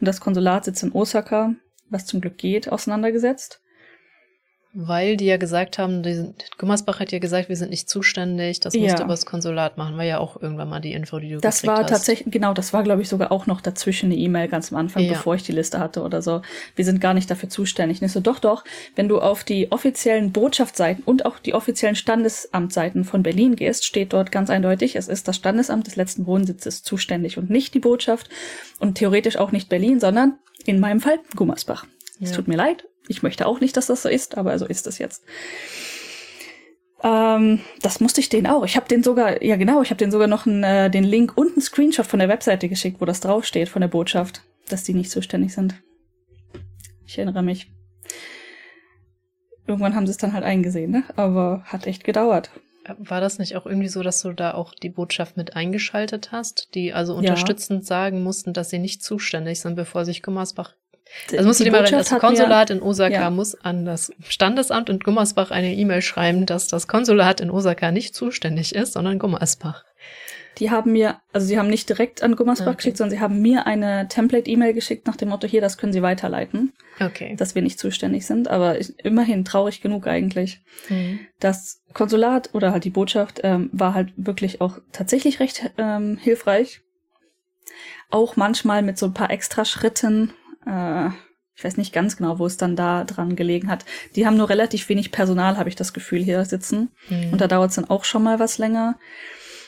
und das Konsulat sitzt in Osaka, was zum Glück geht, auseinandergesetzt. Weil die ja gesagt haben, die, Gummersbach hat ja gesagt, wir sind nicht zuständig, das musste ja. aber das Konsulat machen, war ja auch irgendwann mal die Info, die du Das war hast. tatsächlich, genau, das war glaube ich sogar auch noch dazwischen eine E-Mail ganz am Anfang, ja. bevor ich die Liste hatte oder so. Wir sind gar nicht dafür zuständig. Und ich so, doch, doch, wenn du auf die offiziellen Botschaftsseiten und auch die offiziellen Standesamtseiten von Berlin gehst, steht dort ganz eindeutig, es ist das Standesamt des letzten Wohnsitzes zuständig und nicht die Botschaft und theoretisch auch nicht Berlin, sondern in meinem Fall Gummersbach. Es tut mir leid, ich möchte auch nicht, dass das so ist, aber so ist es jetzt. Äh, Ähm, das musste ich denen auch. Ich habe den sogar, ja genau, ich habe den sogar noch einen, äh, den Link und einen Screenshot von der Webseite geschickt, wo das draufsteht von der Botschaft, dass die nicht zuständig sind. Ich erinnere mich. Irgendwann haben sie es dann halt eingesehen, ne? Aber hat echt gedauert. War das nicht auch irgendwie so, dass du da auch die Botschaft mit eingeschaltet hast, die also unterstützend ja. sagen mussten, dass sie nicht zuständig sind, bevor sich Gummersbach also musst du dir mal das Konsulat in Osaka ja. muss an das Standesamt in Gummersbach eine E-Mail schreiben, dass das Konsulat in Osaka nicht zuständig ist, sondern Gummersbach. Die haben mir, also sie haben nicht direkt an Gummersbach okay. geschickt, sondern sie haben mir eine Template-E-Mail geschickt nach dem Motto, hier, das können sie weiterleiten. Okay. Dass wir nicht zuständig sind, aber ich, immerhin traurig genug eigentlich. Mhm. Das Konsulat oder halt die Botschaft ähm, war halt wirklich auch tatsächlich recht ähm, hilfreich. Auch manchmal mit so ein paar extra Schritten, äh, ich weiß nicht ganz genau, wo es dann da dran gelegen hat. Die haben nur relativ wenig Personal, habe ich das Gefühl, hier sitzen. Mhm. Und da dauert es dann auch schon mal was länger.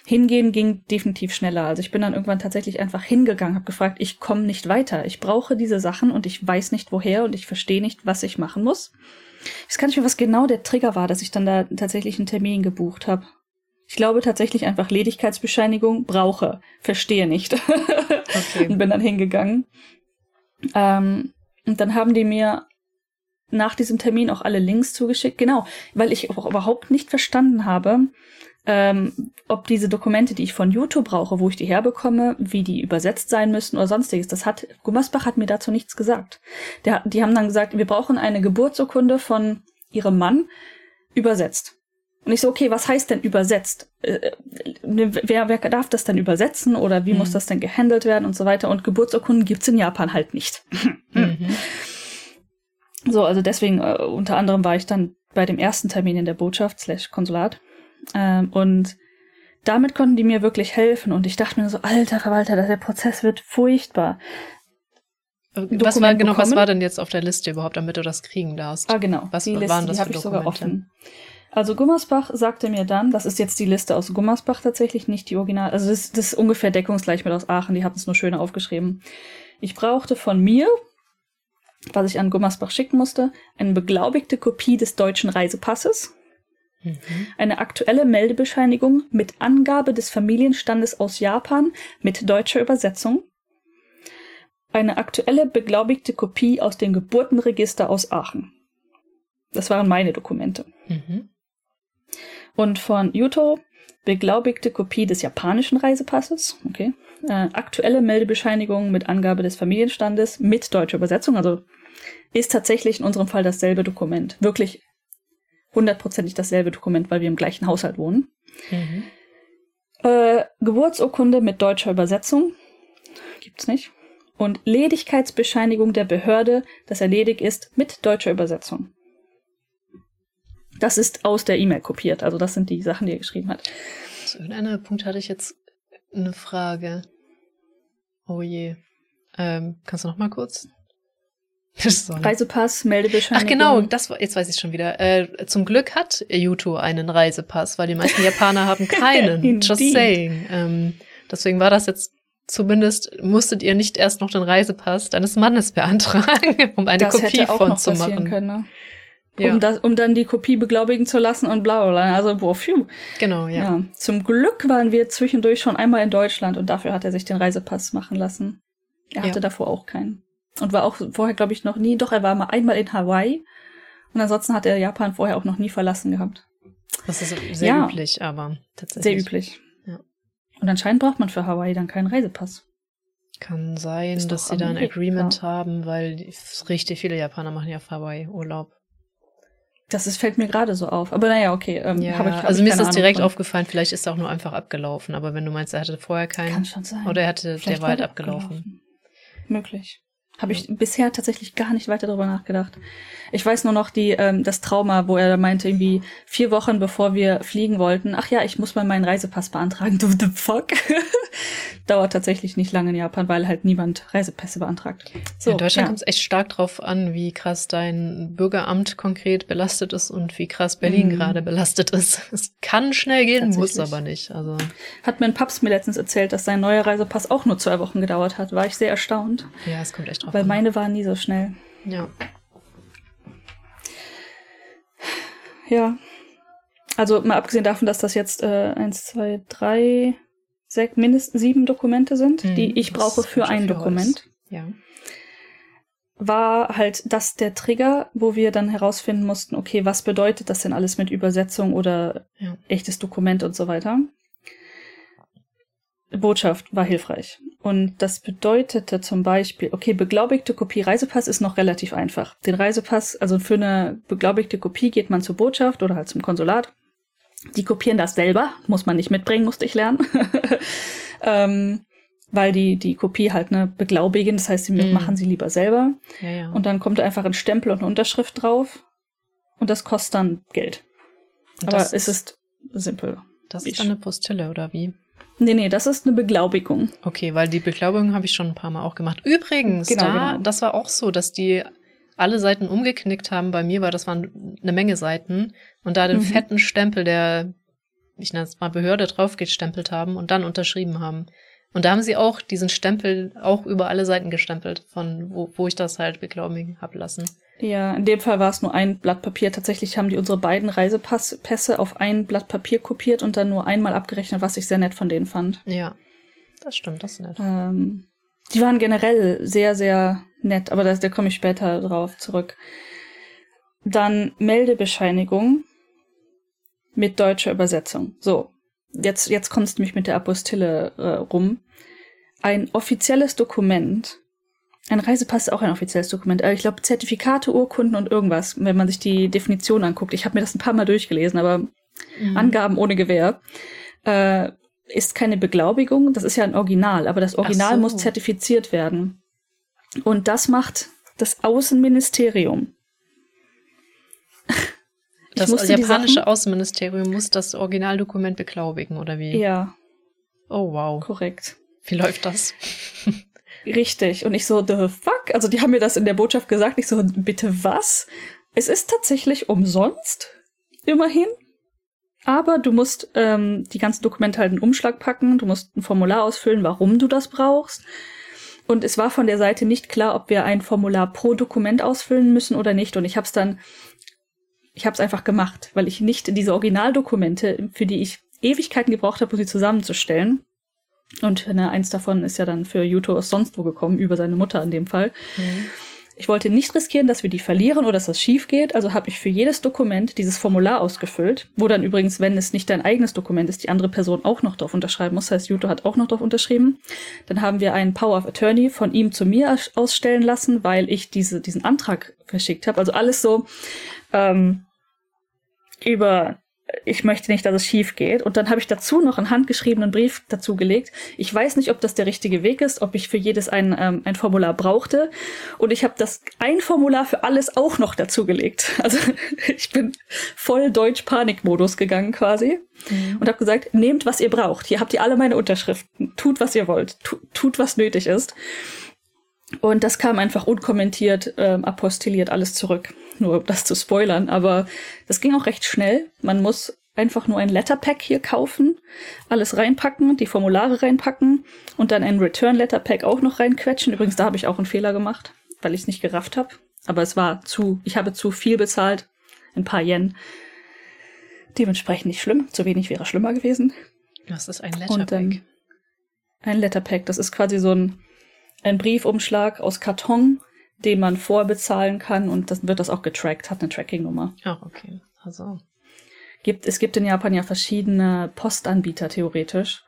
Hingehen ging definitiv schneller. Also ich bin dann irgendwann tatsächlich einfach hingegangen, habe gefragt, ich komme nicht weiter. Ich brauche diese Sachen und ich weiß nicht woher und ich verstehe nicht, was ich machen muss. Ich weiß gar nicht mehr, was genau der Trigger war, dass ich dann da tatsächlich einen Termin gebucht habe. Ich glaube tatsächlich einfach Ledigkeitsbescheinigung brauche, verstehe nicht. Okay. und bin dann hingegangen. Ähm, und dann haben die mir nach diesem Termin auch alle Links zugeschickt. Genau, weil ich auch überhaupt nicht verstanden habe, ähm, ob diese Dokumente, die ich von YouTube brauche, wo ich die herbekomme, wie die übersetzt sein müssen oder sonstiges. Das hat, Gummersbach hat mir dazu nichts gesagt. Der, die haben dann gesagt, wir brauchen eine Geburtsurkunde von ihrem Mann übersetzt. Und ich so, okay, was heißt denn übersetzt? Äh, äh wer, wer darf das denn übersetzen oder wie mhm. muss das denn gehandelt werden und so weiter? Und Geburtsurkunden gibt's in Japan halt nicht. mhm. So, also deswegen, äh, unter anderem war ich dann bei dem ersten Termin in der Botschaft slash Konsulat. Ähm, und damit konnten die mir wirklich helfen. Und ich dachte mir so, alter Verwalter, der Prozess wird furchtbar. Was war genau, was war denn jetzt auf der Liste überhaupt, damit du das kriegen darfst? Ah, genau. Was die Liste, waren das die für ich sogar offen. Also Gummersbach sagte mir dann, das ist jetzt die Liste aus Gummersbach tatsächlich, nicht die Original, also das, das ist ungefähr deckungsgleich mit aus Aachen, die hatten es nur schöner aufgeschrieben. Ich brauchte von mir, was ich an Gummersbach schicken musste, eine beglaubigte Kopie des deutschen Reisepasses, mhm. eine aktuelle Meldebescheinigung mit Angabe des Familienstandes aus Japan mit deutscher Übersetzung, eine aktuelle beglaubigte Kopie aus dem Geburtenregister aus Aachen. Das waren meine Dokumente. Mhm und von Yuto beglaubigte Kopie des japanischen Reisepasses, okay, äh, aktuelle Meldebescheinigung mit Angabe des Familienstandes mit deutscher Übersetzung, also ist tatsächlich in unserem Fall dasselbe Dokument, wirklich hundertprozentig dasselbe Dokument, weil wir im gleichen Haushalt wohnen. Mhm. Äh, Geburtsurkunde mit deutscher Übersetzung gibt's nicht. Und Ledigkeitsbescheinigung der Behörde, das erledigt ist, mit deutscher Übersetzung. Das ist aus der E-Mail kopiert. Also das sind die Sachen, die er geschrieben hat. Zu irgendeinem Punkt hatte ich jetzt eine Frage. Oh je. Ähm, kannst du noch mal kurz? Reisepass, Meldebescheinigung. Ach genau, das jetzt weiß ich schon wieder. Äh, zum Glück hat Yuto einen Reisepass, weil die meisten Japaner haben keinen. Just saying. Ähm, deswegen war das jetzt zumindest musstet ihr nicht erst noch den Reisepass deines Mannes beantragen, um eine das Kopie von zu machen. Können, ne? Ja. um, das, um dann die Kopie beglaubigen zu lassen und bla bla bla. Also, boah, phew. Genau, ja. ja. Zum Glück waren wir zwischendurch schon einmal in Deutschland und dafür hat er sich den Reisepass machen lassen. Er hatte ja. davor auch keinen. Und war auch vorher, glaube ich, noch nie, doch, er war mal einmal in Hawaii. Und ansonsten hat er Japan vorher auch noch nie verlassen gehabt. Das ist sehr ja. üblich, aber tatsächlich. Sehr üblich. Ja. Und anscheinend braucht man für Hawaii dann keinen Reisepass. Kann sein, dass sie da ein Agreement haben, weil richtig viele Japaner machen ja auf Hawaii Urlaub. Das ist, fällt mir gerade so auf. Aber naja, okay. Ähm, ja, hab ich, hab also mir ist das direkt von. aufgefallen. Vielleicht ist er auch nur einfach abgelaufen. Aber wenn du meinst, er hatte vorher keinen. Kann schon sein. Oder er hatte, Vielleicht der war halt abgelaufen. abgelaufen. Möglich. Habe ich bisher tatsächlich gar nicht weiter darüber nachgedacht. Ich weiß nur noch die ähm, das Trauma, wo er meinte irgendwie vier Wochen bevor wir fliegen wollten. Ach ja, ich muss mal meinen Reisepass beantragen. Du the fuck. Dauert tatsächlich nicht lange in Japan, weil halt niemand Reisepässe beantragt. So, in Deutschland ja. kommt es echt stark drauf an, wie krass dein Bürgeramt konkret belastet ist und wie krass Berlin mhm. gerade belastet ist. Es kann schnell gehen, muss aber nicht. Also hat mein Paps mir letztens erzählt, dass sein neuer Reisepass auch nur zwei Wochen gedauert hat. War ich sehr erstaunt. Ja, es kommt echt drauf Weil an. meine waren nie so schnell. Ja. Ja. Also mal abgesehen davon, dass das jetzt äh, eins, zwei, drei, sechs, mindestens sieben Dokumente sind, Mhm, die ich das brauche für ein Dokument, Holz. Ja. war halt das der Trigger, wo wir dann herausfinden mussten, okay, was bedeutet das denn alles mit Übersetzung oder Ja. echtes Dokument und so weiter. Botschaft war hilfreich. Und das bedeutete zum Beispiel, okay, beglaubigte Kopie Reisepass ist noch relativ einfach. Den Reisepass, also für eine beglaubigte Kopie geht man zur Botschaft oder halt zum Konsulat. Die kopieren das selber, muss man nicht mitbringen, musste ich lernen. ähm, weil die die Kopie halt ne beglaubigen, das heißt, sie Mhm. machen sie lieber selber. Ja, ja. Und dann kommt einfach ein Stempel und eine Unterschrift drauf. Und das kostet dann Geld. Und Aber das es ist simpel. Das ist eine Postille, oder wie? Nee, nee, das ist eine Beglaubigung. Okay, weil die Beglaubigung habe ich schon ein paar Mal auch gemacht. Übrigens, Genau, da, genau. das war auch so, dass die alle Seiten umgeknickt haben bei mir, weil das waren eine Menge Seiten und da den Mhm. fetten Stempel der, ich nenne es mal Behörde drauf gestempelt haben und dann unterschrieben haben. Und da haben sie auch diesen Stempel auch über alle Seiten gestempelt, von wo, wo ich das halt beglaubigen hab lassen. Ja, in dem Fall war es nur ein Blatt Papier. Tatsächlich haben die unsere beiden Reisepässe auf ein Blatt Papier kopiert und dann nur einmal abgerechnet, was ich sehr nett von denen fand. Ja, das stimmt, das ist nett. Ähm, die waren generell sehr, sehr nett, aber da, da komme ich später drauf zurück. Dann Meldebescheinigung mit deutscher Übersetzung. So, jetzt, jetzt kommst du mich mit der Apostille äh, rum. Ein offizielles Dokument. Ein Reisepass ist auch ein offizielles Dokument. Äh, ich glaube, Zertifikate, Urkunden und irgendwas, wenn man sich die Definition anguckt. Ich habe mir das ein paar Mal durchgelesen, aber Mhm. Angaben ohne Gewähr, äh, ist keine Beglaubigung. Das ist ja ein Original, aber das Original so. muss zertifiziert werden. Und das macht das Außenministerium. Das japanische Sachen- Außenministerium muss das Originaldokument beglaubigen, oder wie? Ja, Oh, wow. korrekt. Wie läuft das? Richtig. Und ich so, the fuck? Also die haben mir das in der Botschaft gesagt. Ich so, bitte was? Es ist tatsächlich umsonst, immerhin. Aber du musst ähm, die ganzen Dokumente halt in Umschlag packen. Du musst ein Formular ausfüllen, warum du das brauchst. Und es war von der Seite nicht klar, ob wir ein Formular pro Dokument ausfüllen müssen oder nicht. Und ich habe es dann, ich habe es einfach gemacht, weil ich nicht diese Originaldokumente, für die ich Ewigkeiten gebraucht habe, um sie zusammenzustellen. Und ne, eins davon ist ja dann für Yuto aus sonst wo gekommen, über seine Mutter in dem Fall. Ich wollte nicht riskieren, dass wir die verlieren oder dass das schief geht, also habe ich für jedes Dokument dieses Formular ausgefüllt, wo dann übrigens, wenn es nicht dein eigenes Dokument ist, die andere Person auch noch drauf unterschreiben muss. Das heißt, Yuto hat auch noch drauf unterschrieben. Dann haben wir einen Power of Attorney von ihm zu mir aus- ausstellen lassen, weil ich diese, diesen Antrag verschickt habe. Also alles so ähm, über ich möchte nicht, dass es schief geht. Und dann habe ich dazu noch einen handgeschriebenen Brief dazu gelegt. Ich weiß nicht, ob das der richtige Weg ist, ob ich für jedes ein, ähm, ein Formular brauchte. Und ich habe das ein Formular für alles auch noch dazu gelegt. Also ich bin voll Deutsch-Panik-Modus gegangen quasi und habe gesagt, nehmt, was ihr braucht. Hier habt ihr alle meine Unterschriften. Tut, was ihr wollt. Tu, tut, was nötig ist. Und das kam einfach unkommentiert, ähm, apostilliert alles zurück. Nur um das zu spoilern, aber das ging auch recht schnell. Man muss einfach nur ein Letterpack hier kaufen, alles reinpacken, die Formulare reinpacken und dann ein Return Letterpack auch noch reinquetschen. Übrigens, da habe ich auch einen Fehler gemacht, weil ich es nicht gerafft habe. Aber es war zu, ich habe zu viel bezahlt, ein paar Yen. Dementsprechend nicht schlimm, zu wenig wäre schlimmer gewesen. Das ist ein Letterpack. ein Letterpack, das ist quasi so ein, ein Briefumschlag aus Karton, den man vorbezahlen kann und dann wird das auch getrackt, hat eine Tracking-Nummer. Ach, okay. Also. Gibt, es gibt in Japan ja verschiedene Postanbieter theoretisch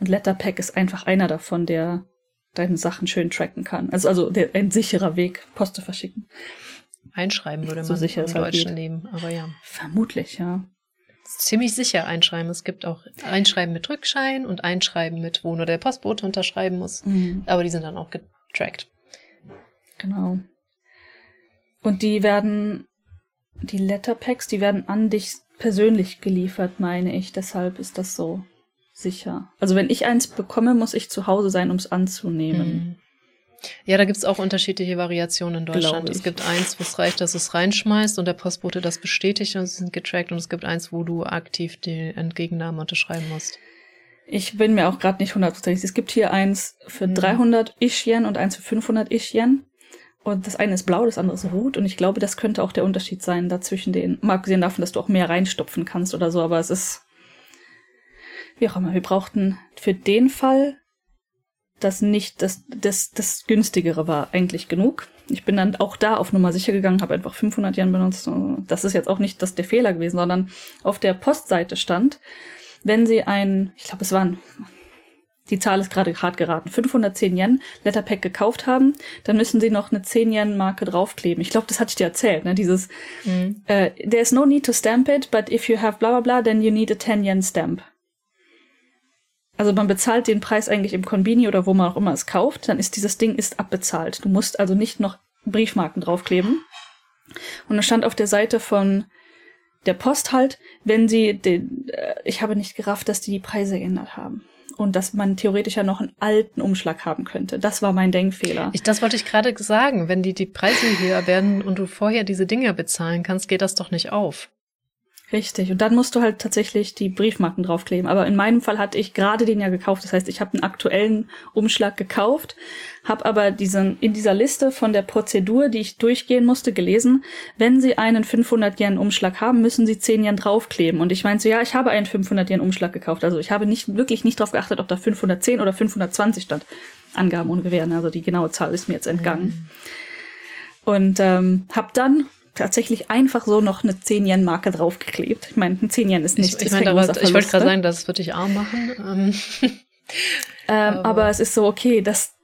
und Letterpack ist einfach einer davon, der deine Sachen schön tracken kann. Also, also der, ein sicherer Weg, Post zu verschicken. Einschreiben würde man So sicher im halt deutschen geht. Leben. Aber ja. Vermutlich, ja. Ziemlich sicher einschreiben. Es gibt auch Einschreiben mit Rückschein und Einschreiben mit, wo nur der Postbote unterschreiben muss. Mhm. Aber die sind dann auch getrackt. Genau. Und die werden, die Letterpacks, die werden an dich persönlich geliefert, meine ich. Deshalb ist das so sicher. Also wenn ich eins bekomme, muss ich zu Hause sein, um es anzunehmen. Mhm. Ja, da gibt's auch unterschiedliche Variationen in Deutschland. Es gibt eins, wo es reicht, dass du es reinschmeißt und der Postbote das bestätigt und sie sind getrackt. Und es gibt eins, wo du aktiv die Entgegennahme unterschreiben musst. Ich bin mir auch gerade nicht hundertprozentig. Es gibt hier eins für Mhm. 300 Ish-Yen und eins für 500 Ish-Yen. Und das eine ist blau, das andere ist rot. Und ich glaube, das könnte auch der Unterschied sein dazwischen den. Mal abgesehen davon, dass du auch mehr reinstopfen kannst oder so, aber es ist. Wie auch immer, wir brauchten für den Fall das nicht, das, das, das günstigere war eigentlich genug. Ich bin dann auch da auf Nummer sicher gegangen, habe einfach 500 Yen benutzt. Das ist jetzt auch nicht das der Fehler gewesen, sondern auf der Postseite stand, wenn Sie ein, ich glaube, es waren die Zahl ist gerade hart geraten, 510 Yen Letterpack gekauft haben, dann müssen sie noch eine 10 Yen Marke draufkleben. Ich glaube, das hatte ich dir erzählt, ne? Dieses mhm. äh, There's no need to stamp it, but if you have bla bla bla, then you need a 10 Yen stamp. Also man bezahlt den Preis eigentlich im Konbini oder wo man auch immer es kauft, dann ist dieses Ding ist abbezahlt. Du musst also nicht noch Briefmarken draufkleben. Und dann stand auf der Seite von der Post halt, wenn sie den, äh, ich habe nicht gerafft, dass die die Preise geändert haben und dass man theoretisch ja noch einen alten Umschlag haben könnte. Das war mein Denkfehler. Ich, das wollte ich gerade sagen. Wenn die, die Preise höher werden und du vorher diese Dinge bezahlen kannst, geht das doch nicht auf. Richtig. Und dann musst du halt tatsächlich die Briefmarken draufkleben. Aber in meinem Fall hatte ich gerade den ja gekauft. Das heißt, ich habe einen aktuellen Umschlag gekauft, habe aber diesen in dieser Liste von der Prozedur, die ich durchgehen musste, gelesen, wenn Sie einen 500 Yen Umschlag haben, müssen Sie 10 Yen draufkleben. Und ich meinte so, ja, ich habe einen 500 Yen Umschlag gekauft. Also ich habe nicht wirklich nicht darauf geachtet, ob da 510 oder 520 stand. Angaben ohne Gewähren. Also die genaue Zahl ist mir jetzt entgangen. Mhm. Und ähm, habe dann tatsächlich einfach so noch eine 10-Yen-Marke draufgeklebt. Ich meine, ein 10 Yen ist nichts. Ich, ich, mein, aber, ich wollte gerade sagen, das würde ich arm machen. Ähm, ähm, aber, aber es ist so, okay, das,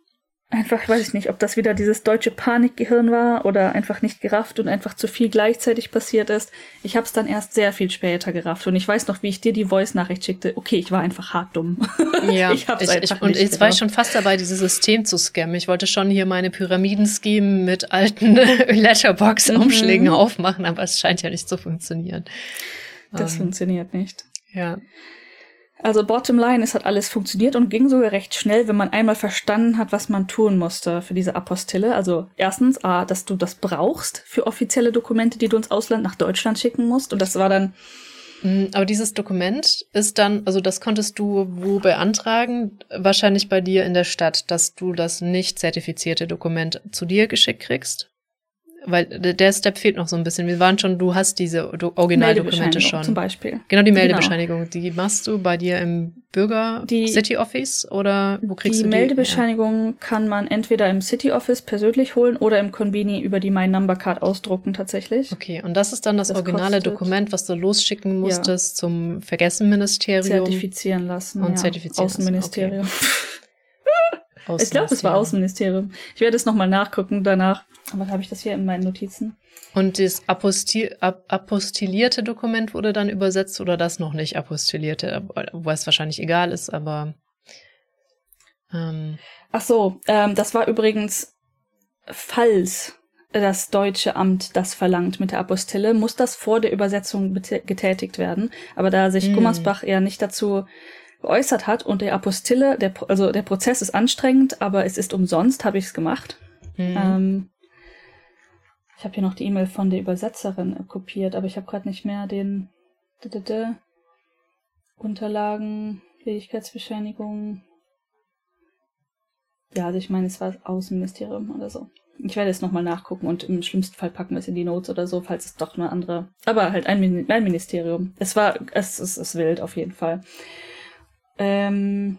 einfach, weiß ich nicht, ob das wieder dieses deutsche Panikgehirn war oder einfach nicht gerafft und einfach zu viel gleichzeitig passiert ist. Ich habe es dann erst sehr viel später gerafft und ich weiß noch, wie ich dir die Voice-Nachricht schickte. Okay, ich war einfach hart dumm. Ja, ich hab's ich, einfach ich, und jetzt war ich schon fast dabei, dieses System zu scammen. Ich wollte schon hier meine Pyramiden-Scheme mit alten Letterbox-Umschlägen mhm. aufmachen, aber es scheint ja nicht zu funktionieren. Das um, ähm, funktioniert nicht. Ja. Also bottom line, es hat alles funktioniert und ging sogar recht schnell, wenn man einmal verstanden hat, was man tun musste für diese Apostille. Also erstens, A, dass du das brauchst für offizielle Dokumente, die du ins Ausland nach Deutschland schicken musst. Und das war dann. Mm, aber dieses Dokument ist dann, also das konntest du wo beantragen? Wahrscheinlich bei dir in der Stadt, dass du das nicht zertifizierte Dokument zu dir geschickt kriegst? Weil der Step fehlt noch so ein bisschen. Wir waren schon, du hast diese Originaldokumente schon. Zum Beispiel. Genau, die genau. Meldebescheinigung. Genau. Die machst du bei dir im Bürger die, City Office oder wo kriegst die du die? Meldebescheinigung ja. kann man entweder im City Office persönlich holen oder im Conveni über die My Number Card ausdrucken tatsächlich. Okay, und das ist dann das, das originale kostet. Dokument, was du losschicken musstest ja. zum Vergessenministerium. Zertifizieren lassen. Und ja. zertifizieren Außenministerium. Okay. ich glaube, es war Außenministerium. Ich werde es nochmal nachgucken danach. Aber habe ich das hier in meinen Notizen? Und das Apostil apostillierte Dokument wurde dann übersetzt oder das noch nicht apostillierte, wo es wahrscheinlich egal ist, aber. Ähm. Ach so, ähm, das war übrigens, falls das deutsche Amt das verlangt mit der Apostille, muss das vor der Übersetzung getätigt werden. Aber da sich mm. Gummersbach eher nicht dazu geäußert hat und der Apostille, der, also der Prozess ist anstrengend, aber es ist umsonst, habe ich es gemacht. Mm. Ähm, ich habe hier noch die E-Mail von der Übersetzerin kopiert, aber ich habe gerade nicht mehr den Unterlagen, Ledigkeitsbescheinigung. Ja, also ich meine, es war das Außenministerium oder so. Ich werde es nochmal nachgucken und im schlimmsten Fall packen wir es in die Notes oder so, falls es doch eine andere. Aber halt ein, ein Ministerium. Es war, es, es ist wild auf jeden Fall. Ähm,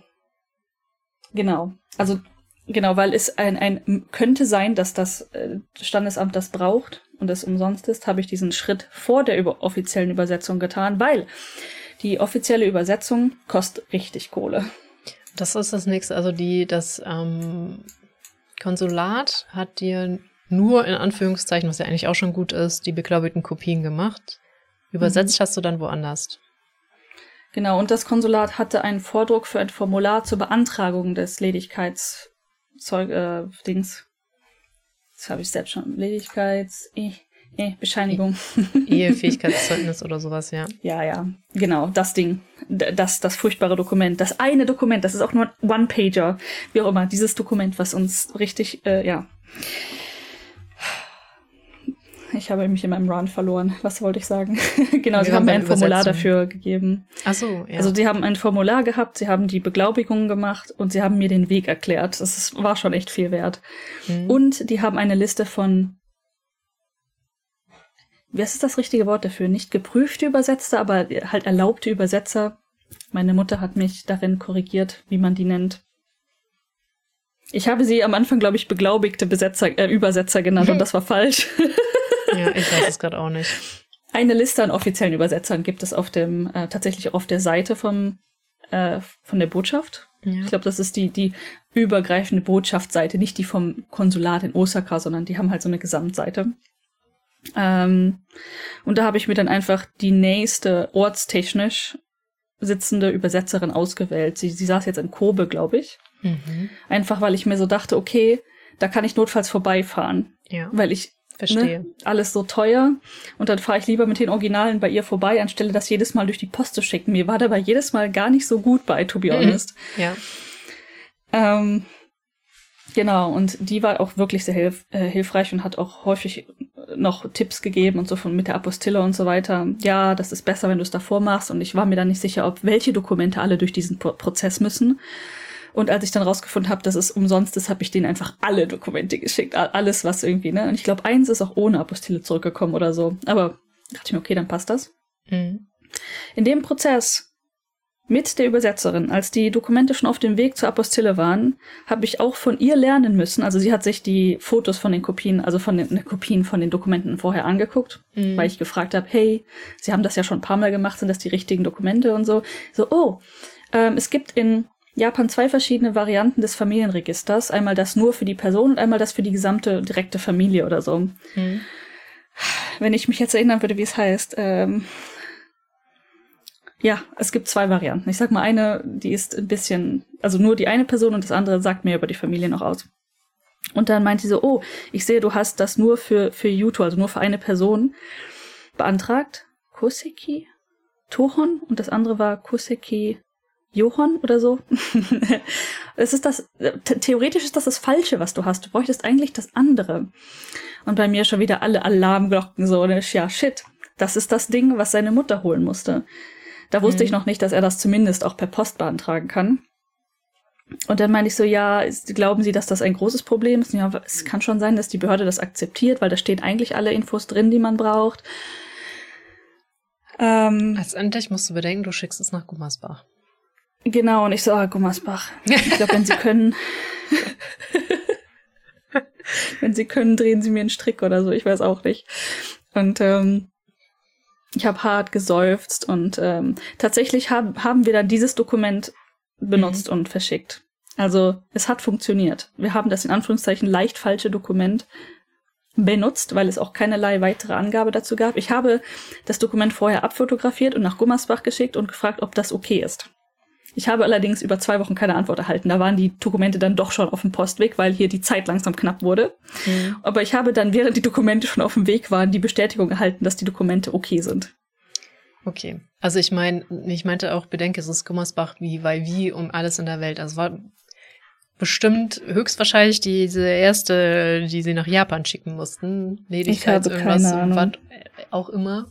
genau. Also Genau, weil es ein, ein könnte sein, dass das äh, Standesamt das braucht und es umsonst ist, habe ich diesen Schritt vor der über offiziellen Übersetzung getan, weil die offizielle Übersetzung kostet richtig Kohle. Das ist das nächste. Also die, das ähm, Konsulat hat dir nur in Anführungszeichen, was ja eigentlich auch schon gut ist, die beglaubigten Kopien gemacht. Übersetzt mhm. hast du dann woanders. Genau, und das Konsulat hatte einen Vordruck für ein Formular zur Beantragung des Ledigkeits Zeug, äh, Dings. Das habe ich selbst schon. Ledigkeits, eh, eh, Bescheinigung. Ehefähigkeitszeugnis oder sowas, ja. Ja, ja. Genau, das Ding. Das, das furchtbare Dokument. Das eine Dokument, das ist auch nur ein One-Pager. Wie auch immer, dieses Dokument, was uns richtig, äh, ja. Ich habe mich in meinem Run verloren. Was wollte ich sagen? genau, sie haben mir ein Formular dafür gegeben. Ach so, ja. Also sie haben ein Formular gehabt, sie haben die Beglaubigungen gemacht und sie haben mir den Weg erklärt. Das ist, war schon echt viel wert. Mhm. Und die haben eine Liste von was ist das richtige Wort dafür? Nicht geprüfte Übersetzer, aber halt erlaubte Übersetzer. Meine Mutter hat mich darin korrigiert, wie man die nennt. Ich habe sie am Anfang, glaube ich, beglaubigte Besetzer, äh, Übersetzer genannt und das war falsch. ja, ich weiß es gerade auch nicht. Eine Liste an offiziellen Übersetzern gibt es auf dem, äh, tatsächlich auf der Seite vom, äh, von der Botschaft. Ja. Ich glaube, das ist die, die übergreifende Botschaftsseite, nicht die vom Konsulat in Osaka, sondern die haben halt so eine Gesamtseite. Ähm, und da habe ich mir dann einfach die nächste ortstechnisch sitzende Übersetzerin ausgewählt. Sie, sie saß jetzt in Kobe, glaube ich. Mhm. Einfach weil ich mir so dachte, okay, da kann ich notfalls vorbeifahren. Ja. Weil ich Verstehe. Ne, alles so teuer. Und dann fahre ich lieber mit den Originalen bei ihr vorbei, anstelle das jedes Mal durch die Post zu schicken. Mir war dabei jedes Mal gar nicht so gut bei, to be mhm. honest. Ja. Ähm, genau, und die war auch wirklich sehr hilf äh, hilfreich und hat auch häufig noch Tipps gegeben und so von mit der Apostille und so weiter. Ja, das ist besser, wenn du es davor machst. Und ich war mir dann nicht sicher, ob welche Dokumente alle durch diesen Pro Prozess müssen. Und als ich dann rausgefunden habe, dass es umsonst ist, habe ich denen einfach alle Dokumente geschickt. Alles, was irgendwie, ne? Und ich glaube, eins ist auch ohne Apostille zurückgekommen oder so. Aber dachte ich mir, okay, dann passt das. Mhm. In dem Prozess mit der Übersetzerin, als die Dokumente schon auf dem Weg zur Apostille waren, habe ich auch von ihr lernen müssen. Also sie hat sich die Fotos von den Kopien, also von den ne, Kopien von den Dokumenten vorher angeguckt, mhm. weil ich gefragt habe, hey, Sie haben das ja schon ein paar Mal gemacht, sind das die richtigen Dokumente und so. So, oh, ähm, es gibt in Japan zwei verschiedene Varianten des Familienregisters. Einmal das nur für die Person und einmal das für die gesamte direkte Familie oder so. Hm. Wenn ich mich jetzt erinnern würde, wie es heißt. Ähm, ja, es gibt zwei Varianten. Ich sag mal, eine, die ist ein bisschen, also nur die eine Person und das andere sagt mehr über die Familie noch aus. Und dann meint sie so, oh, ich sehe, du hast das nur für, für Yuto, also nur für eine Person beantragt. Koseki? Tohon? Und das andere war Koseki Johann oder so. es ist das, theoretisch ist das das Falsche, was du hast. Du bräuchtest eigentlich das andere. Und bei mir schon wieder alle Alarmglocken so, ne? ja, shit. Das ist das Ding, was seine Mutter holen musste. Da wusste mhm. ich noch nicht, dass er das zumindest auch per Post beantragen kann. Und dann meine ich so, ja, glauben Sie, dass das ein großes Problem ist? Ja, es kann schon sein, dass die Behörde das akzeptiert, weil da stehen eigentlich alle Infos drin, die man braucht. Ähm, Letztendlich musst du bedenken, du schickst es nach Gummersbach. Genau, und ich so, ah, Gummersbach. Ich glaube, wenn Sie können, wenn Sie können, drehen Sie mir einen Strick oder so, ich weiß auch nicht. Und ähm, ich habe hart geseufzt und ähm, tatsächlich hab, haben wir dann dieses Dokument benutzt mhm. und verschickt. Also es hat funktioniert. Wir haben das in Anführungszeichen leicht falsche Dokument benutzt, weil es auch keinerlei weitere Angabe dazu gab. Ich habe das Dokument vorher abfotografiert und nach Gummersbach geschickt und gefragt, ob das okay ist. Ich habe allerdings über zwei Wochen keine Antwort erhalten. Da waren die Dokumente dann doch schon auf dem Postweg, weil hier die Zeit langsam knapp wurde. Mhm. Aber ich habe dann, während die Dokumente schon auf dem Weg waren, die Bestätigung erhalten, dass die Dokumente okay sind. Okay. Also ich meine, ich meinte auch, bedenke, es ist Gummersbach wie weil wie um alles in der Welt. Also war bestimmt höchstwahrscheinlich diese erste, die sie nach Japan schicken mussten. Ledigkeit irgendwas, was auch immer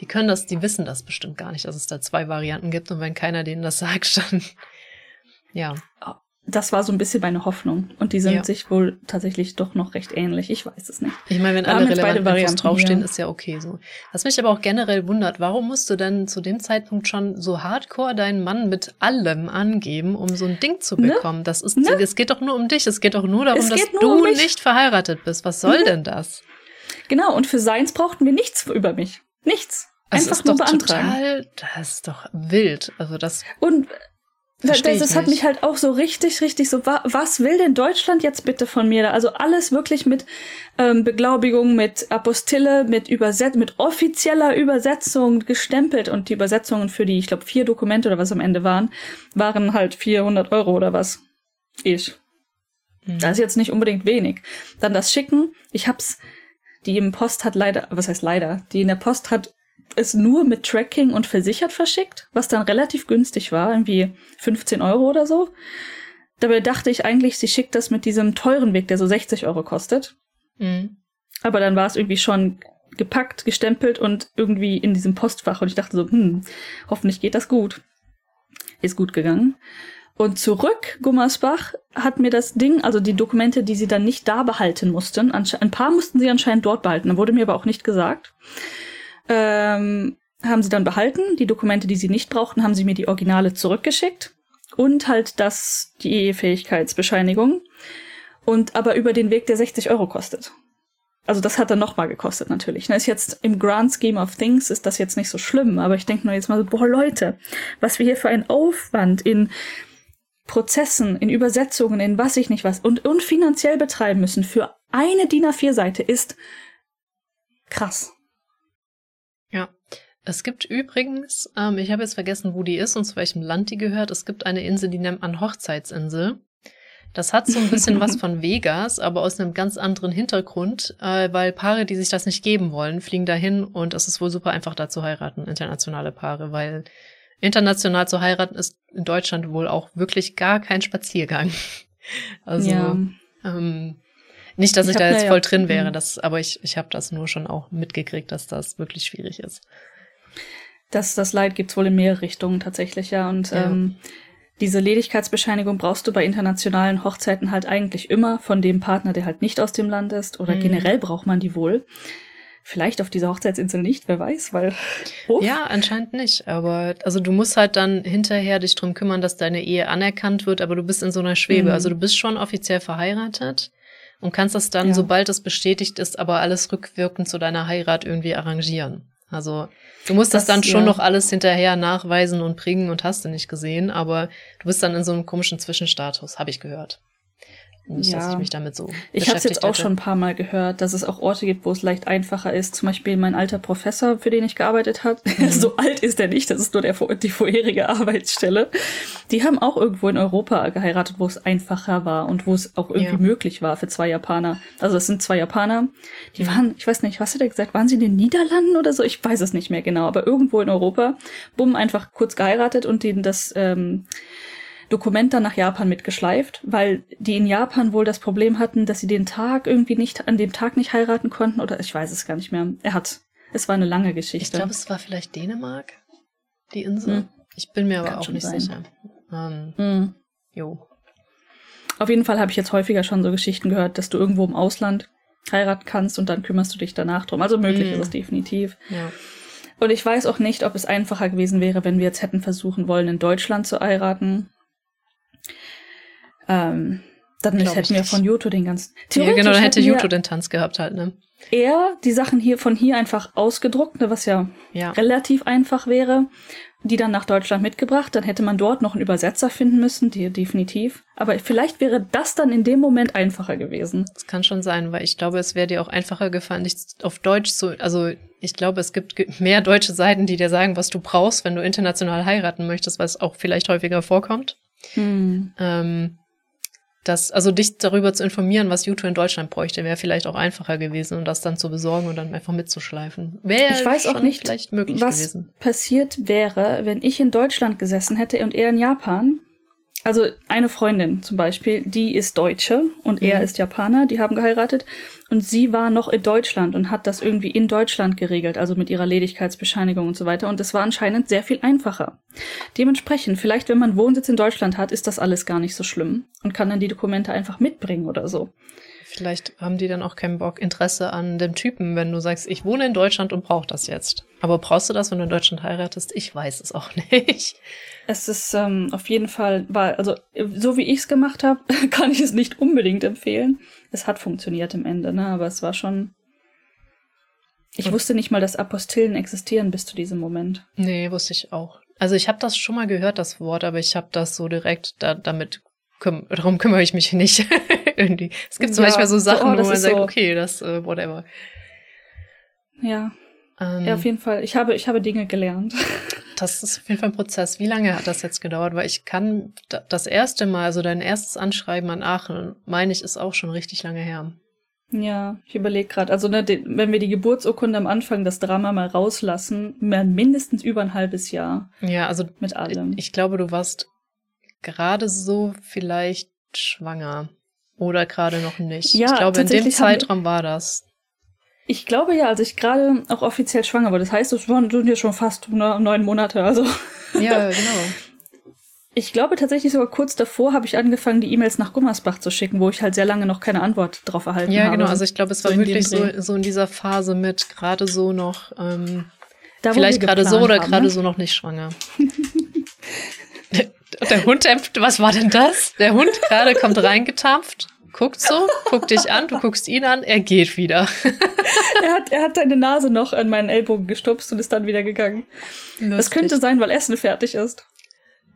die können das, die wissen das bestimmt gar nicht, dass es da zwei Varianten gibt und wenn keiner denen das sagt, dann ja. Das war so ein bisschen meine Hoffnung. Und die sind ja. sich wohl tatsächlich doch noch recht ähnlich. Ich weiß es nicht. Ich meine, wenn alle relevanten Infos draufstehen, ja. ist ja okay so. Was mich aber auch generell wundert, warum musst du denn zu dem Zeitpunkt schon so hardcore deinen Mann mit allem angeben, um so ein Ding zu ne? bekommen? Ne? Das ist, ne? es geht doch nur um dich. Es geht doch nur darum, dass nur du um nicht verheiratet bist. Was soll ne? denn das? Genau. Und für seins brauchten wir nichts über mich. Nichts. Das Einfach ist nur doch beantragen. Total, das ist doch wild. Also das. Und das, das hat mich halt auch so richtig, richtig so, wa was will denn Deutschland jetzt bitte von mir? Also alles wirklich mit ähm, Beglaubigung, mit Apostille, mit Überset mit offizieller Übersetzung gestempelt und die Übersetzungen für die, ich glaube, vier Dokumente oder was am Ende waren, waren halt 400 Euro oder was. Ich. Mhm. Das ist jetzt nicht unbedingt wenig. Dann das Schicken. Ich hab's, die im Post hat leider, was heißt leider, die in der Post hat es nur mit Tracking und versichert verschickt, was dann relativ günstig war, irgendwie 15 Euro oder so. Dabei dachte ich eigentlich, sie schickt das mit diesem teuren Weg, der so 60 Euro kostet. Mhm. Aber dann war es irgendwie schon gepackt, gestempelt und irgendwie in diesem Postfach. Und ich dachte so, hm, hoffentlich geht das gut. Ist gut gegangen. Und zurück, Gummersbach, hat mir das Ding, also die Dokumente, die sie dann nicht da behalten mussten, ein paar mussten sie anscheinend dort behalten, da wurde mir aber auch nicht gesagt, ähm, haben sie dann behalten. Die Dokumente, die sie nicht brauchten, haben sie mir die Originale zurückgeschickt. Und halt das, die Ehefähigkeitsbescheinigung. Und aber über den Weg, der 60 Euro kostet. Also das hat dann nochmal gekostet natürlich. Ne? Ist jetzt im Grand Scheme of Things ist das jetzt nicht so schlimm, aber ich denke nur jetzt mal so, boah Leute, was wir hier für einen Aufwand in Prozessen, in Übersetzungen, in was ich nicht was und, und finanziell betreiben müssen für eine DIN A4-Seite ist krass. Es gibt übrigens, ähm, ich habe jetzt vergessen, wo die ist und zu welchem Land die gehört. Es gibt eine Insel, die nennt man Hochzeitsinsel. Das hat so ein bisschen was von Vegas, aber aus einem ganz anderen Hintergrund, äh, weil Paare, die sich das nicht geben wollen, fliegen dahin und es ist wohl super einfach da zu heiraten, internationale Paare, weil international zu heiraten ist in Deutschland wohl auch wirklich gar kein Spaziergang. Also ja. ähm, nicht, dass ich, ich da jetzt ja, voll drin wäre, mhm. das, aber ich, ich habe das nur schon auch mitgekriegt, dass das wirklich schwierig ist. Das, das Leid gibt's wohl in mehrere Richtungen tatsächlich, ja. Und ja. Ähm, diese Ledigkeitsbescheinigung brauchst du bei internationalen Hochzeiten halt eigentlich immer von dem Partner, der halt nicht aus dem Land ist. Oder mhm. generell braucht man die wohl. Vielleicht auf dieser Hochzeitsinsel nicht, wer weiß, weil. Uff. Ja, anscheinend nicht. Aber also du musst halt dann hinterher dich drum kümmern, dass deine Ehe anerkannt wird, aber du bist in so einer Schwebe. Mhm. Also du bist schon offiziell verheiratet und kannst das dann, ja. sobald es bestätigt ist, aber alles rückwirkend zu deiner Heirat irgendwie arrangieren. Also du musst das, das dann schon ja. noch alles hinterher nachweisen und bringen und hast du nicht gesehen, aber du bist dann in so einem komischen Zwischenstatus, habe ich gehört. Nicht, ja. dass ich mich damit so. Ich habe es jetzt auch hätte. schon ein paar Mal gehört, dass es auch Orte gibt, wo es leicht einfacher ist. Zum Beispiel mein alter Professor, für den ich gearbeitet habe. Mhm. so alt ist er nicht, das ist nur der, die vorherige Arbeitsstelle. Die haben auch irgendwo in Europa geheiratet, wo es einfacher war und wo es auch irgendwie ja. möglich war für zwei Japaner. Also es sind zwei Japaner. Die waren, ich weiß nicht, was hat er gesagt? Waren sie in den Niederlanden oder so? Ich weiß es nicht mehr genau, aber irgendwo in Europa. Bumm, einfach kurz geheiratet und denen das ähm, Dokument dann nach Japan mitgeschleift, weil die in Japan wohl das Problem hatten, dass sie den Tag irgendwie nicht, an dem Tag nicht heiraten konnten oder ich weiß es gar nicht mehr. Er hat. Es war eine lange Geschichte. Ich glaube, es war vielleicht Dänemark, die Insel. Hm. Ich bin mir aber Kann auch nicht sein. sicher. Ähm, hm. Jo. Auf jeden Fall habe ich jetzt häufiger schon so Geschichten gehört, dass du irgendwo im Ausland heiraten kannst und dann kümmerst du dich danach drum. Also möglich hm. ist es definitiv. Ja. Und ich weiß auch nicht, ob es einfacher gewesen wäre, wenn wir jetzt hätten versuchen wollen, in Deutschland zu heiraten. Ähm, dann Glaub hätten wir von Juto den ganzen. Ja, genau, dann hätte Juto den Tanz gehabt halt, ne? Er die Sachen hier von hier einfach ausgedruckt, ne, was ja, ja relativ einfach wäre, die dann nach Deutschland mitgebracht. Dann hätte man dort noch einen Übersetzer finden müssen, die definitiv. Aber vielleicht wäre das dann in dem Moment einfacher gewesen. Das kann schon sein, weil ich glaube, es wäre dir auch einfacher gefallen, dich auf Deutsch zu, also ich glaube, es gibt mehr deutsche Seiten, die dir sagen, was du brauchst, wenn du international heiraten möchtest, was auch vielleicht häufiger vorkommt. Hm. Ähm, das, also dich darüber zu informieren, was YouTube in Deutschland bräuchte, wäre vielleicht auch einfacher gewesen und das dann zu besorgen und dann einfach mitzuschleifen. Wäre ich weiß auch nicht, vielleicht möglich was gewesen. passiert wäre, wenn ich in Deutschland gesessen hätte und er in Japan also eine Freundin zum Beispiel, die ist Deutsche und mhm. er ist Japaner, die haben geheiratet und sie war noch in Deutschland und hat das irgendwie in Deutschland geregelt, also mit ihrer Ledigkeitsbescheinigung und so weiter und das war anscheinend sehr viel einfacher. Dementsprechend, vielleicht wenn man Wohnsitz in Deutschland hat, ist das alles gar nicht so schlimm und kann dann die Dokumente einfach mitbringen oder so. Vielleicht haben die dann auch keinen Bock, Interesse an dem Typen, wenn du sagst, ich wohne in Deutschland und brauche das jetzt. Aber brauchst du das, wenn du in Deutschland heiratest? Ich weiß es auch nicht. Es ist ähm, auf jeden Fall, weil, also so wie ich es gemacht habe, kann ich es nicht unbedingt empfehlen. Es hat funktioniert im Ende, ne? Aber es war schon. Ich und wusste nicht mal, dass Apostillen existieren bis zu diesem Moment. Nee, wusste ich auch. Also ich habe das schon mal gehört, das Wort, aber ich habe das so direkt da, damit küm darum kümmere ich mich nicht. Irgendwie. Es gibt zum ja, Beispiel so Sachen, so, oh, wo man sagt, so. okay, das, uh, whatever. Ja. Ähm, ja, auf jeden Fall. Ich habe, ich habe Dinge gelernt. Das ist auf jeden Fall ein Prozess. Wie lange hat das jetzt gedauert? Weil ich kann das erste Mal, also dein erstes Anschreiben an Aachen, meine ich, ist auch schon richtig lange her. Ja, ich überlege gerade. Also, ne, die, wenn wir die Geburtsurkunde am Anfang, das Drama mal rauslassen, mindestens über ein halbes Jahr. Ja, also mit allem. Ich glaube, du warst gerade so vielleicht schwanger. Oder gerade noch nicht. Ja, ich glaube, in dem Zeitraum war das. Ich glaube ja, als ich gerade auch offiziell schwanger war. Das heißt, es waren sind jetzt schon fast neun Monate. Also Ja, genau. ich glaube tatsächlich sogar kurz davor habe ich angefangen, die E-Mails nach Gummersbach zu schicken, wo ich halt sehr lange noch keine Antwort drauf erhalten Ja, habe. genau. Also ich glaube, es war So wirklich so, so in dieser Phase mit gerade so noch, ähm, Da, vielleicht gerade so oder gerade ne? so noch nicht schwanger. Der Hund, was war denn das? Der Hund gerade kommt reingetampft, guckt so, guckt dich an, du guckst ihn an, er geht wieder. Er hat, er hat deine Nase noch an meinen Ellbogen gestupst und ist dann wieder gegangen. Das könnte sein, weil Essen fertig ist.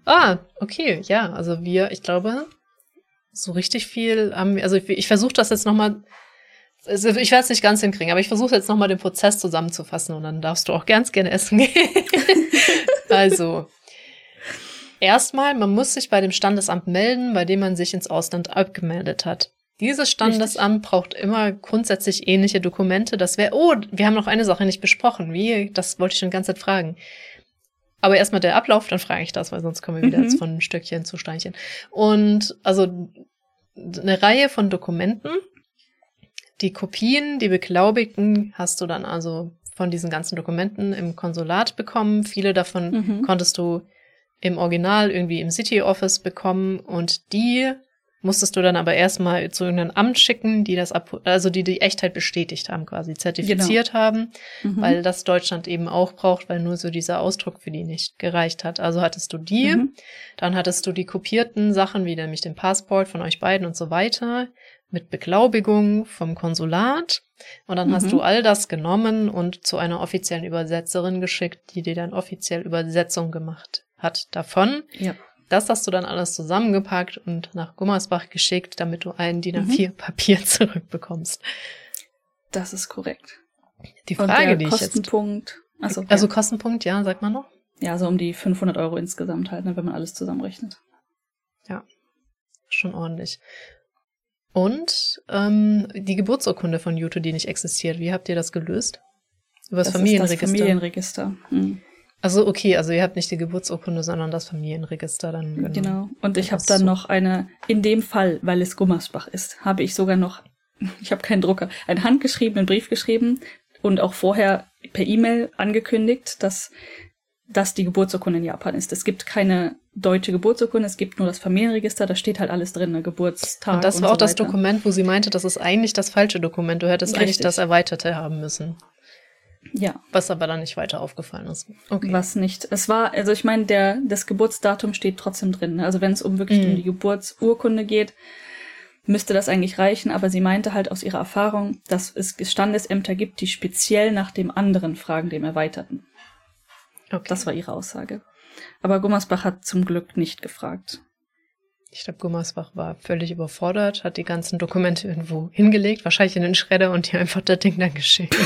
Ah, okay, ja, also wir, ich glaube, so richtig viel haben wir, also ich, ich versuche das jetzt nochmal, also ich werde es nicht ganz hinkriegen, aber ich versuche jetzt nochmal den Prozess zusammenzufassen und dann darfst du auch ganz gerne essen gehen. also, erstmal, man muss sich bei dem Standesamt melden, bei dem man sich ins Ausland abgemeldet hat. Dieses Standesamt braucht immer grundsätzlich ähnliche Dokumente. Das wäre, oh, wir haben noch eine Sache nicht besprochen. Wie? Das wollte ich schon die ganze Zeit fragen. Aber erstmal der Ablauf, dann frage ich das, weil sonst kommen wir wieder Mhm. jetzt von Stöckchen zu Steinchen. Und also eine Reihe von Dokumenten. Die Kopien, die Beglaubigten hast du dann also von diesen ganzen Dokumenten im Konsulat bekommen. Viele davon Mhm. konntest du im Original irgendwie im City Office bekommen und die musstest du dann aber erstmal zu irgendeinem Amt schicken, die das ab, also die die Echtheit bestätigt haben, quasi zertifiziert haben, Mhm. weil das Deutschland eben auch braucht, weil nur so dieser Ausdruck für die nicht gereicht hat. Also hattest du die, Mhm. dann hattest du die kopierten Sachen, wie nämlich den Passport von euch beiden und so weiter, mit Beglaubigung vom Konsulat. Und dann hast Mhm. du all das genommen und zu einer offiziellen Übersetzerin geschickt, die dir dann offiziell Übersetzung gemacht hat davon. ja. Das hast du dann alles zusammengepackt und nach Gummersbach geschickt, damit du ein DIN Mhm. A4 Papier zurückbekommst. Das ist korrekt. Die Und Frage, der die ich jetzt. Kostenpunkt, also, Also ja. Kostenpunkt, ja, sag mal noch. ja, so um die 500 Euro insgesamt halt, ne, wenn man alles zusammenrechnet. Schon ordentlich. Und ähm, die Geburtsurkunde von Jute, die nicht existiert. Wie habt ihr das gelöst? Über das, Das Familienregister. Ist das Familienregister. Mhm. Also okay, also ihr habt nicht die Geburtsurkunde, sondern das Familienregister dann genommen. Genau. Und ich Das habe dann so. noch eine, in dem Fall, weil es Gummersbach ist, habe ich sogar noch, ich habe keinen Drucker, einen handgeschriebenen Brief geschrieben und auch vorher per E-Mail angekündigt, dass das die Geburtsurkunde in Japan ist. Es gibt keine deutsche Geburtsurkunde, es gibt nur das Familienregister, da steht halt alles drin, ne, Geburtstag. Und das und war so auch das weiter. Dokument, wo sie meinte, das ist eigentlich das falsche Dokument. Du hättest eigentlich Richtig. das erweiterte haben müssen. Ja, Was aber dann nicht weiter aufgefallen ist. Okay. was nicht. Es war, also ich meine, der das Geburtsdatum steht trotzdem drin. Ne? Also wenn es um wirklich Mhm. um die Geburtsurkunde geht, müsste das eigentlich reichen. Aber sie meinte halt aus ihrer Erfahrung, dass es Standesämter gibt, die speziell nach dem anderen fragen, dem Erweiterten. okay. Das war ihre Aussage. Aber Gummersbach hat zum Glück nicht gefragt. Ich glaube, Gummersbach war völlig überfordert, hat die ganzen Dokumente irgendwo hingelegt, wahrscheinlich in den Schredder und dir einfach das Ding dann geschickt.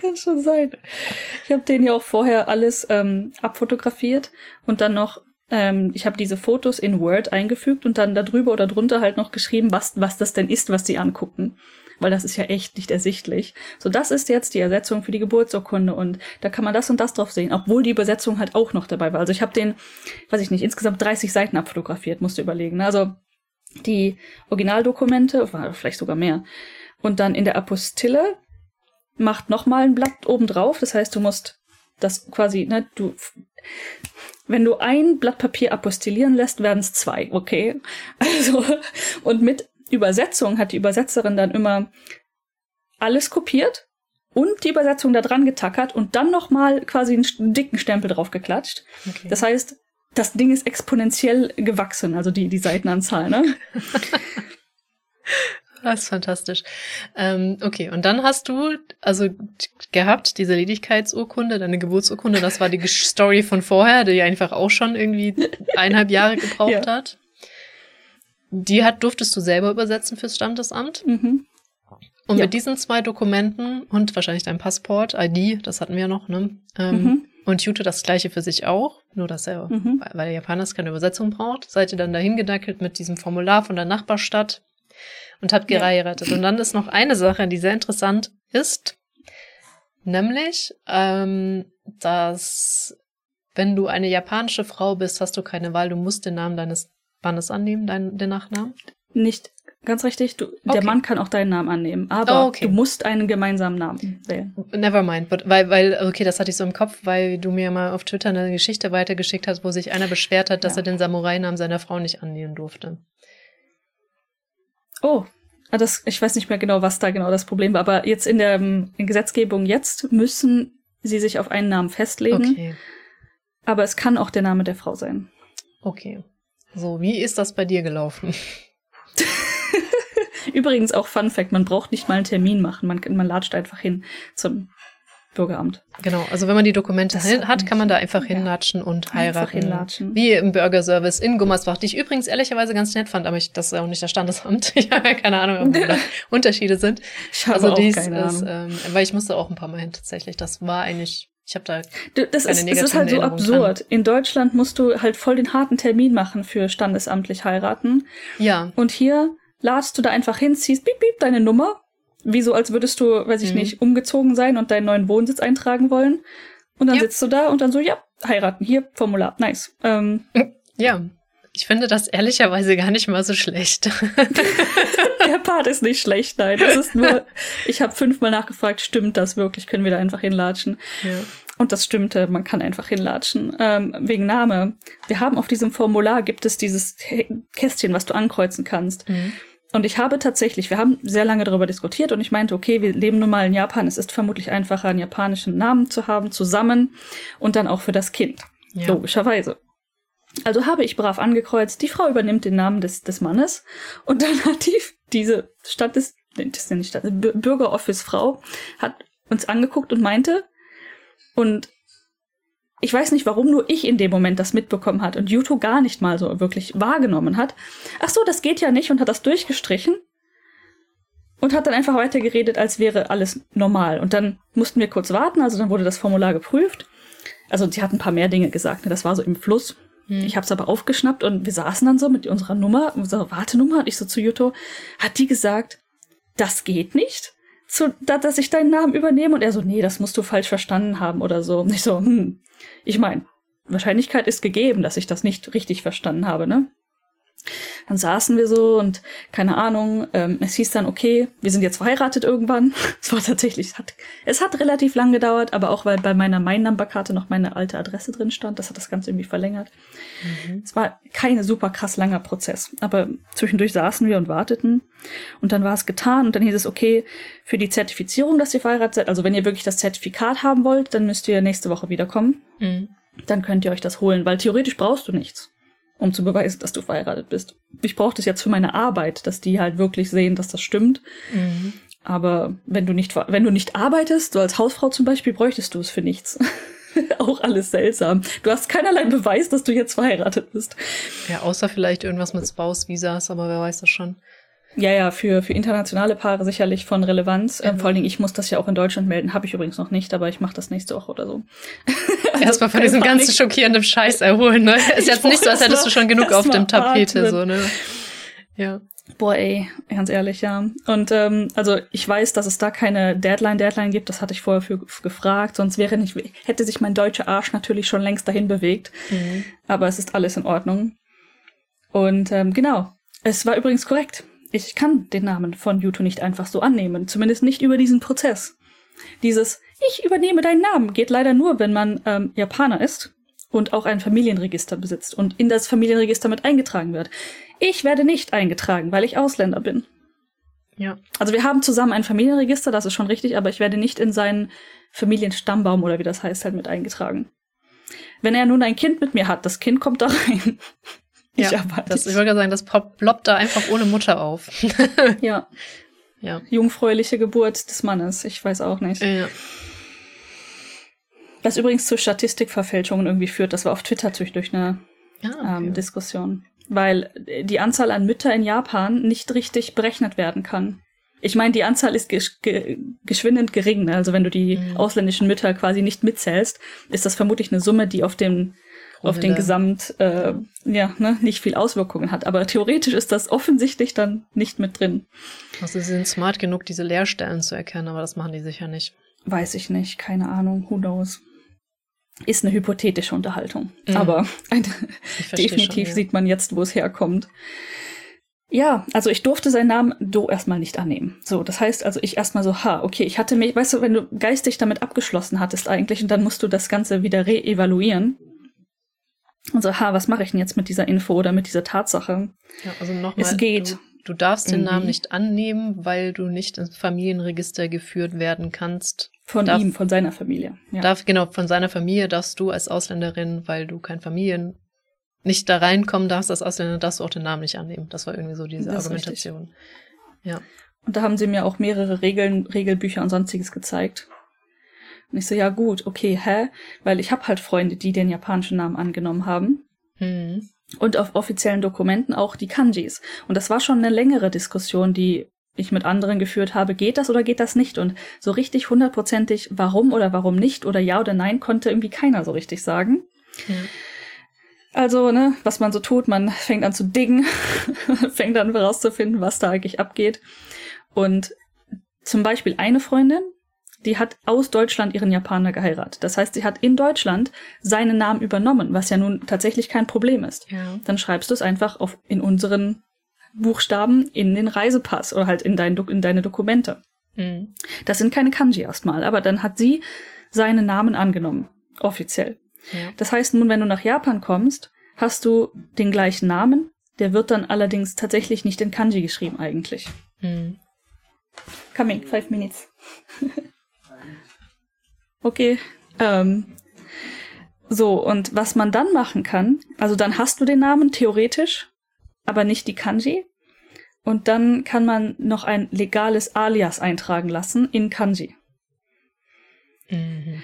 Kann schon sein. Ich habe den ja auch vorher alles ähm, abfotografiert und dann noch, ähm, ich habe diese Fotos in Word eingefügt und dann darüber oder drunter halt noch geschrieben, was, was das denn ist, was sie angucken. Weil das ist ja echt nicht ersichtlich. So, das ist jetzt die Ersetzung für die Geburtsurkunde und da kann man das und das drauf sehen, obwohl die Übersetzung halt auch noch dabei war. Also ich habe den, weiß ich nicht, insgesamt 30 Seiten abfotografiert, musst du überlegen. ne? Also die Originaldokumente, vielleicht sogar mehr. Und dann in der Apostille macht nochmal ein Blatt oben drauf. Das heißt, du musst das quasi, ne, du, wenn du ein Blatt Papier apostillieren lässt, werden es zwei, okay? Also, und mit Übersetzung hat die Übersetzerin dann immer alles kopiert und die Übersetzung da dran getackert und dann nochmal quasi einen dicken Stempel drauf geklatscht. Okay. Das heißt, das Ding ist exponentiell gewachsen, also die, die Seitenanzahl, ne? Das ist fantastisch. Ähm, okay, und dann hast du also gehabt diese Ledigkeitsurkunde, deine Geburtsurkunde, das war die Story von vorher, die einfach auch schon irgendwie eineinhalb Jahre gebraucht Ja. hat. Die hat, durftest du selber übersetzen fürs Standesamt. Mhm. Und Ja. mit diesen zwei Dokumenten und wahrscheinlich dein Passport, ID, das hatten wir ja noch, ne? Ähm, Mhm. Und Jute das gleiche für sich auch, nur dass er, Mhm. weil- weil der Japaner es keine Übersetzung braucht, seid ihr dann dahin gedackelt mit diesem Formular von der Nachbarstadt und habt Ja. geheiratet. Und dann ist noch eine Sache, die sehr interessant ist, nämlich, ähm, dass wenn du eine japanische Frau bist, hast du keine Wahl, du musst den Namen deines Mannes annehmen, deinen, den Nachnamen. Nicht, ganz richtig. Du, Der Okay. Mann kann auch deinen Namen annehmen, aber Oh, okay. du musst einen gemeinsamen Namen wählen. Never mind, but, weil, weil, okay, das hatte ich so im Kopf, weil du mir mal auf Twitter eine Geschichte weitergeschickt hast, wo sich einer beschwert hat, dass Ja. er den Samurai-Namen seiner Frau nicht annehmen durfte. Oh, ah, das, ich weiß nicht mehr genau, was da genau das Problem war, aber jetzt in der ähm, in Gesetzgebung jetzt müssen sie sich auf einen Namen festlegen, Okay, aber es kann auch der Name der Frau sein. okay. So, wie ist das bei dir gelaufen? Übrigens auch Fun Fact, man braucht nicht mal einen Termin machen, man, man latscht einfach hin zum Bürgeramt. Genau, also wenn man die Dokumente Das hin- hat kann man da einfach ja. hinlatschen und Einfach heiraten. hinlatschen. Wie im Bürgerservice in Gummersbach, die ich übrigens ehrlicherweise ganz nett fand, aber ich, das ist auch nicht das Standesamt. Ich habe ja keine Ahnung, ob da Unterschiede sind. Ich habe Also auch dies keine ist, Ahnung. ähm, weil ich musste auch ein paar Mal hin tatsächlich. Das war eigentlich, ich habe da Du, das keine ist, es ist halt so absurd. In Deutschland musst du halt voll den harten Termin machen für standesamtlich heiraten. ja, Und hier ladst du da einfach hin, ziehst piep, piep deine Nummer. Wie so, als würdest du, weiß ich Mhm. nicht, umgezogen sein und deinen neuen Wohnsitz eintragen wollen. Und dann Ja. sitzt du da und dann so, ja, heiraten. Hier, Formular. Nice. Ähm, ja. Ich finde das ehrlicherweise gar nicht mal so schlecht. der Part ist nicht schlecht, nein. Das ist nur, ich habe fünfmal nachgefragt, stimmt das wirklich? Können wir da einfach hinlatschen? ja. Und das stimmte, man kann einfach hinlatschen. Ähm, wegen Name. Wir haben auf diesem Formular gibt es dieses Kä- Kästchen, was du ankreuzen kannst. Mhm. Und ich habe tatsächlich, wir haben sehr lange darüber diskutiert und ich meinte, okay, wir leben nun mal in Japan. Es ist vermutlich einfacher, einen japanischen Namen zu haben, zusammen und dann auch für das Kind. Ja. Logischerweise. Also habe ich brav angekreuzt, die Frau übernimmt den Namen des, des Mannes und dann hat die, diese Stadt des, das ist ja nicht Stadt, Bü- Bürgeroffice-Frau hat uns angeguckt und meinte, und ich weiß nicht, warum nur ich in dem Moment das mitbekommen hat und Yuto gar nicht mal so wirklich wahrgenommen hat. Ach so, das geht ja nicht und hat das durchgestrichen und hat dann einfach weitergeredet, als wäre alles normal. Und dann mussten wir kurz warten, also dann wurde das Formular geprüft. Also sie hat ein paar mehr Dinge gesagt, ne? das war so im Fluss. Mhm. Ich habe es aber aufgeschnappt und wir saßen dann so mit unserer Nummer, unserer Wartenummer und ich so zu Yuto, hat die gesagt, das geht nicht, zu, da, dass ich deinen Namen übernehme? Und er so, nee, das musst du falsch verstanden haben oder so. Und ich so, hm, ich meine, Wahrscheinlichkeit ist gegeben, dass ich das nicht richtig verstanden habe, ne? Dann saßen wir so und keine Ahnung, ähm, es hieß dann, okay, wir sind jetzt verheiratet irgendwann. Es war tatsächlich, es hat, es hat relativ lang gedauert, aber auch weil bei meiner Mein-Number-Karte noch meine alte Adresse drin stand, das hat das Ganze irgendwie verlängert. Mhm. Es war kein super krass langer Prozess, aber zwischendurch saßen wir und warteten und dann war es getan und dann hieß es, okay, für die Zertifizierung, dass ihr verheiratet seid, also wenn ihr wirklich das Zertifikat haben wollt, dann müsst ihr nächste Woche wiederkommen. Mhm. Dann könnt ihr euch das holen, weil theoretisch brauchst du nichts, um zu beweisen, dass du verheiratet bist. Ich brauche das jetzt für meine Arbeit, dass die halt wirklich sehen, dass das stimmt. Mhm. Aber wenn du nicht, wenn du nicht arbeitest, so als Hausfrau zum Beispiel, bräuchtest du es für nichts. Auch alles seltsam. Du hast keinerlei Beweis, dass du jetzt verheiratet bist. Ja, außer vielleicht irgendwas mit Spouse-Visas, aber wer weiß das schon. Ja, ja, für, für internationale Paare sicherlich von Relevanz. Ähm, Mhm. vor allen Dingen, ich muss das ja auch in Deutschland melden. Habe ich übrigens noch nicht, aber ich mache das nächste Woche oder so. Also, Erstmal von diesem ganzen schockierenden Scheiß erholen, ne? Ist jetzt nicht so, als hättest du schon genug auf dem Tapete, atmen. so, ne? Ja. Boah, ey, ganz ehrlich, ja. Und ähm, also ich weiß, dass es da keine Deadline-Deadline gibt. Das hatte ich vorher für, gefragt. Sonst wäre nicht, hätte sich mein deutscher Arsch natürlich schon längst dahin bewegt. Mhm. Aber es ist alles in Ordnung. Und ähm, genau, es war übrigens korrekt. Ich kann den Namen von Yuto nicht einfach so annehmen. Zumindest nicht über diesen Prozess. Dieses Ich übernehme deinen Namen geht leider nur, wenn man ähm, Japaner ist und auch ein Familienregister besitzt und in das Familienregister mit eingetragen wird. Ich werde nicht eingetragen, weil ich Ausländer bin. Ja. Also wir haben zusammen ein Familienregister, das ist schon richtig, aber ich werde nicht in seinen Familienstammbaum oder wie das heißt halt mit eingetragen. Wenn er nun ein Kind mit mir hat, das Kind kommt da rein. Ich ja, aber das, ich wollte sagen, das ploppt da einfach ohne Mutter auf. Ja, ja. jungfräuliche Geburt des Mannes. Ich weiß auch nicht. ja. Was übrigens zu Statistikverfälschungen irgendwie führt, das war auf Twitter durch, durch eine Ah, ähm, okay. Diskussion. Weil die Anzahl an Mütter in Japan nicht richtig berechnet werden kann. Ich meine, die Anzahl ist gesch ge geschwindend gering. Ne? Also wenn du die Mhm. ausländischen Mütter quasi nicht mitzählst, ist das vermutlich eine Summe, die auf den auf den. Gesamt äh, ja ne, nicht viel Auswirkungen hat. Aber theoretisch ist das offensichtlich dann nicht mit drin. Also sie sind smart genug, diese Leerstellen zu erkennen, aber das machen die sicher nicht. Weiß ich nicht, keine Ahnung, who knows. Ist eine hypothetische Unterhaltung. Mhm. Aber definitiv schon, ja. sieht man jetzt, wo es herkommt. Ja, also ich durfte seinen Namen Do erstmal nicht annehmen. So, das heißt also ich erstmal so, ha, okay, ich hatte mich, weißt du, wenn du geistig damit abgeschlossen hattest eigentlich und dann musst du das Ganze wieder reevaluieren. Und so, ha, was mache ich denn jetzt mit dieser Info oder mit dieser Tatsache? Ja, also nochmal. Es geht. Du, du darfst den. Namen nicht annehmen, weil du nicht ins Familienregister geführt werden kannst. Von Darf- ihm, von seiner Familie. Ja. Darf, genau, von seiner Familie darfst du als Ausländerin, weil du kein Familien nicht da reinkommen darfst als Ausländer, darfst du auch den Namen nicht annehmen. Das war irgendwie so diese Das Argumentation. Ja. Und da haben sie mir auch mehrere Regeln, Regelbücher und sonstiges gezeigt. Und ich so, ja gut, okay, hä? Weil ich habe halt Freunde, die den japanischen Namen angenommen haben. Hm. Und auf offiziellen Dokumenten auch die Kanjis. Und das war schon eine längere Diskussion, die ich mit anderen geführt habe. Geht das oder geht das nicht? Und so richtig hundertprozentig, warum oder warum nicht oder ja oder nein, konnte irgendwie keiner so richtig sagen. Ja. Also, ne, was man so tut, man fängt an zu diggen, fängt an herauszufinden, was da eigentlich abgeht. Und zum Beispiel eine Freundin, die hat aus Deutschland ihren Japaner geheiratet. Das heißt, sie hat in Deutschland seinen Namen übernommen, was ja nun tatsächlich kein Problem ist. Ja. Dann schreibst du es einfach auf, in unseren Buchstaben in den Reisepass oder halt in, dein, in deine Dokumente. Hm. Das sind keine Kanji erstmal, aber dann hat sie seinen Namen angenommen, offiziell. Ja. Das heißt nun, wenn du nach Japan kommst, hast du den gleichen Namen, der wird dann allerdings tatsächlich nicht in Kanji geschrieben eigentlich. Hm. Coming, five minutes. okay. Ähm, so, und was man dann machen kann, also dann hast du den Namen theoretisch, aber nicht die Kanji. Und dann kann man noch ein legales Alias eintragen lassen in Kanji. Mhm.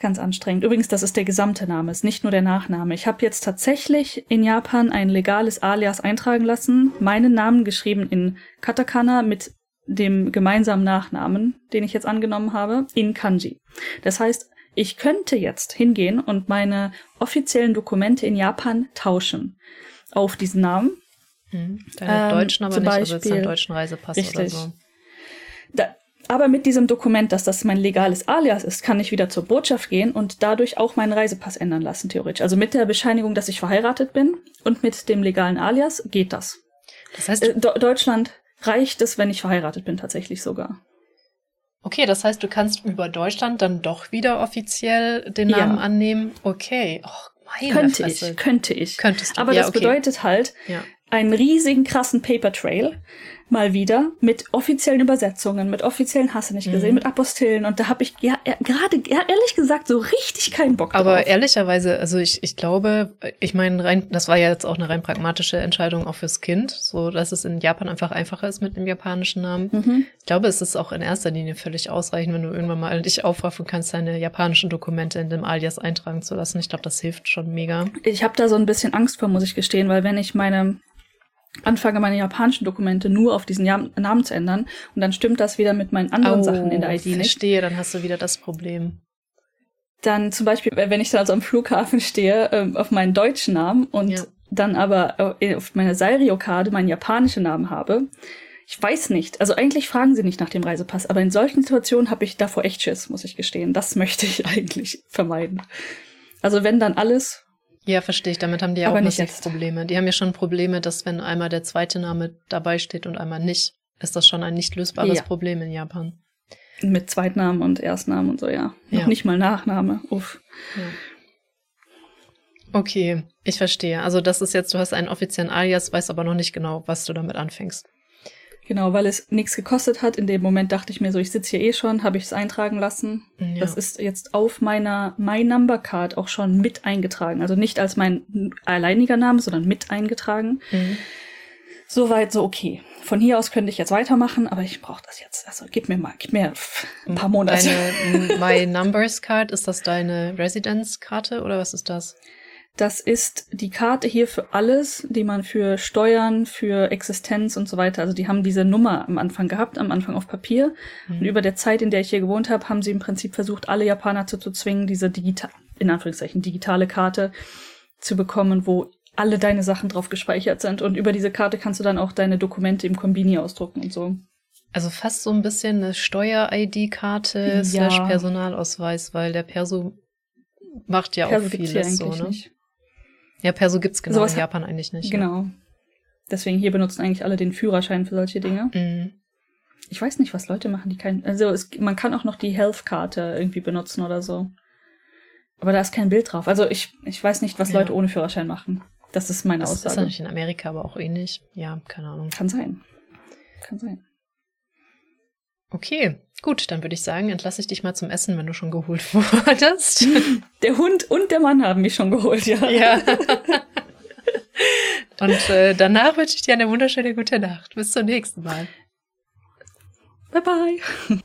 Ganz anstrengend. Übrigens, das ist der gesamte Name, ist nicht nur der Nachname. Ich habe jetzt tatsächlich in Japan ein legales Alias eintragen lassen, meinen Namen geschrieben in Katakana mit dem gemeinsamen Nachnamen, den ich jetzt angenommen habe, in Kanji. Das heißt, ich könnte jetzt hingehen und meine offiziellen Dokumente in Japan tauschen auf diesen Namen. Hm. Deine Ähm, deutschen aber nicht, also Beispiel- deinen deutschen Reisepass oder Richtig. so. Da, aber mit diesem Dokument, dass das mein legales Alias ist, kann ich wieder zur Botschaft gehen und dadurch auch meinen Reisepass ändern lassen, theoretisch. Also mit der Bescheinigung, dass ich verheiratet bin und mit dem legalen Alias geht das. Das heißt, Äh, Deutschland reicht es, wenn ich verheiratet bin, tatsächlich sogar. okay, das heißt, du kannst über Deutschland dann doch wieder offiziell den Ja. Namen annehmen. Okay. Och, meine könnte Fresse. ich, könnte ich. Könntest du. Aber ja, das okay. bedeutet halt Ja. einen riesigen krassen Paper Trail mal wieder mit offiziellen Übersetzungen, mit offiziellen Hasse nicht gesehen, Mhm. mit Apostillen und da habe ich ja, gerade ja, ehrlich gesagt so richtig keinen Bock Aber drauf. ehrlicherweise, also ich, ich glaube, ich meine, rein, das war ja jetzt auch eine rein pragmatische Entscheidung auch fürs Kind, so dass es in Japan einfach einfacher ist mit dem japanischen Namen. Mhm. Ich glaube, es ist auch in erster Linie völlig ausreichend, wenn du irgendwann mal dich aufraffen kannst, deine japanischen Dokumente in dem Alias eintragen zu lassen. Ich glaube, das hilft schon mega. Ich habe da so ein bisschen Angst vor, muss ich gestehen, weil wenn ich meine anfange, meine japanischen Dokumente nur auf diesen Jam- Namen zu ändern und dann stimmt das wieder mit meinen anderen Sachen in der ID nicht. verstehe, dann hast du wieder das Problem. Dann zum Beispiel, wenn ich dann also am Flughafen stehe, ähm, auf meinen deutschen Namen und Ja. dann aber äh, auf meiner Seirio-Karte meinen japanischen Namen habe. Ich weiß nicht. Also eigentlich fragen sie nicht nach dem Reisepass, aber in solchen Situationen habe ich davor echt Schiss, muss ich gestehen. Das möchte ich eigentlich vermeiden. Also wenn dann alles, Ja, verstehe ich. Damit haben die ja auch nicht massiv jetzt. Probleme. Die haben ja schon Probleme, dass wenn einmal der zweite Name dabei steht und einmal nicht, ist das schon ein nicht lösbares Ja. Problem in Japan. mit Zweitnamen und Erstnamen und so, ja. Noch Ja. nicht mal Nachname. Uff. Ja. Okay, ich verstehe. Also das ist jetzt, du hast einen offiziellen Alias, weißt aber noch nicht genau, was du damit anfängst. Genau, weil es nichts gekostet hat. In dem Moment dachte ich mir so, ich sitze hier eh schon, habe ich es eintragen lassen. Ja. Das ist jetzt auf meiner My Number Card auch schon mit eingetragen. Also nicht als mein alleiniger Name, sondern mit eingetragen. Mhm. Soweit so okay. Von hier aus könnte ich jetzt weitermachen, aber ich brauche das jetzt. Also gib mir mal, gib mir ein paar Monate. Deine My Numbers Card, ist das deine Residence-Karte oder was ist das? Das ist die Karte hier für alles, die man für Steuern, für Existenz und so weiter. Also die haben diese Nummer am Anfang gehabt, am Anfang auf Papier. Mhm. Und über der Zeit, in der ich hier gewohnt habe, haben sie im Prinzip versucht, alle Japaner dazu zu zwingen, diese digital, in Anführungszeichen, digitale Karte zu bekommen, wo alle deine Sachen drauf gespeichert sind. Und über diese Karte kannst du dann auch deine Dokumente im Kombini ausdrucken und so. Also fast so ein bisschen eine Steuer-ID-Karte Ja. slash Personalausweis, weil der Perso macht ja Perso auch vieles so, ne? nicht. Ja, Perso gibt's genau Sowas in Japan eigentlich nicht. Ja. Genau. Deswegen hier benutzen eigentlich alle den Führerschein für solche Dinge. Mhm. Ich weiß nicht, was Leute machen, die keinen. Also es, man kann auch noch die Health-Karte irgendwie benutzen oder so. Aber da ist kein Bild drauf. Also ich, ich weiß nicht, was Ja. Leute ohne Führerschein machen. Das ist meine Das ist Aussage. natürlich in Amerika aber auch ähnlich. Ja, keine Ahnung. Kann sein. Kann sein. Okay, gut, dann würde ich sagen, entlasse ich dich mal zum Essen, wenn du schon geholt wurdest. Der Hund und der Mann haben mich schon geholt, ja. ja. Und äh, danach wünsche ich dir eine wunderschöne gute Nacht. Bis zum nächsten Mal. Bye bye.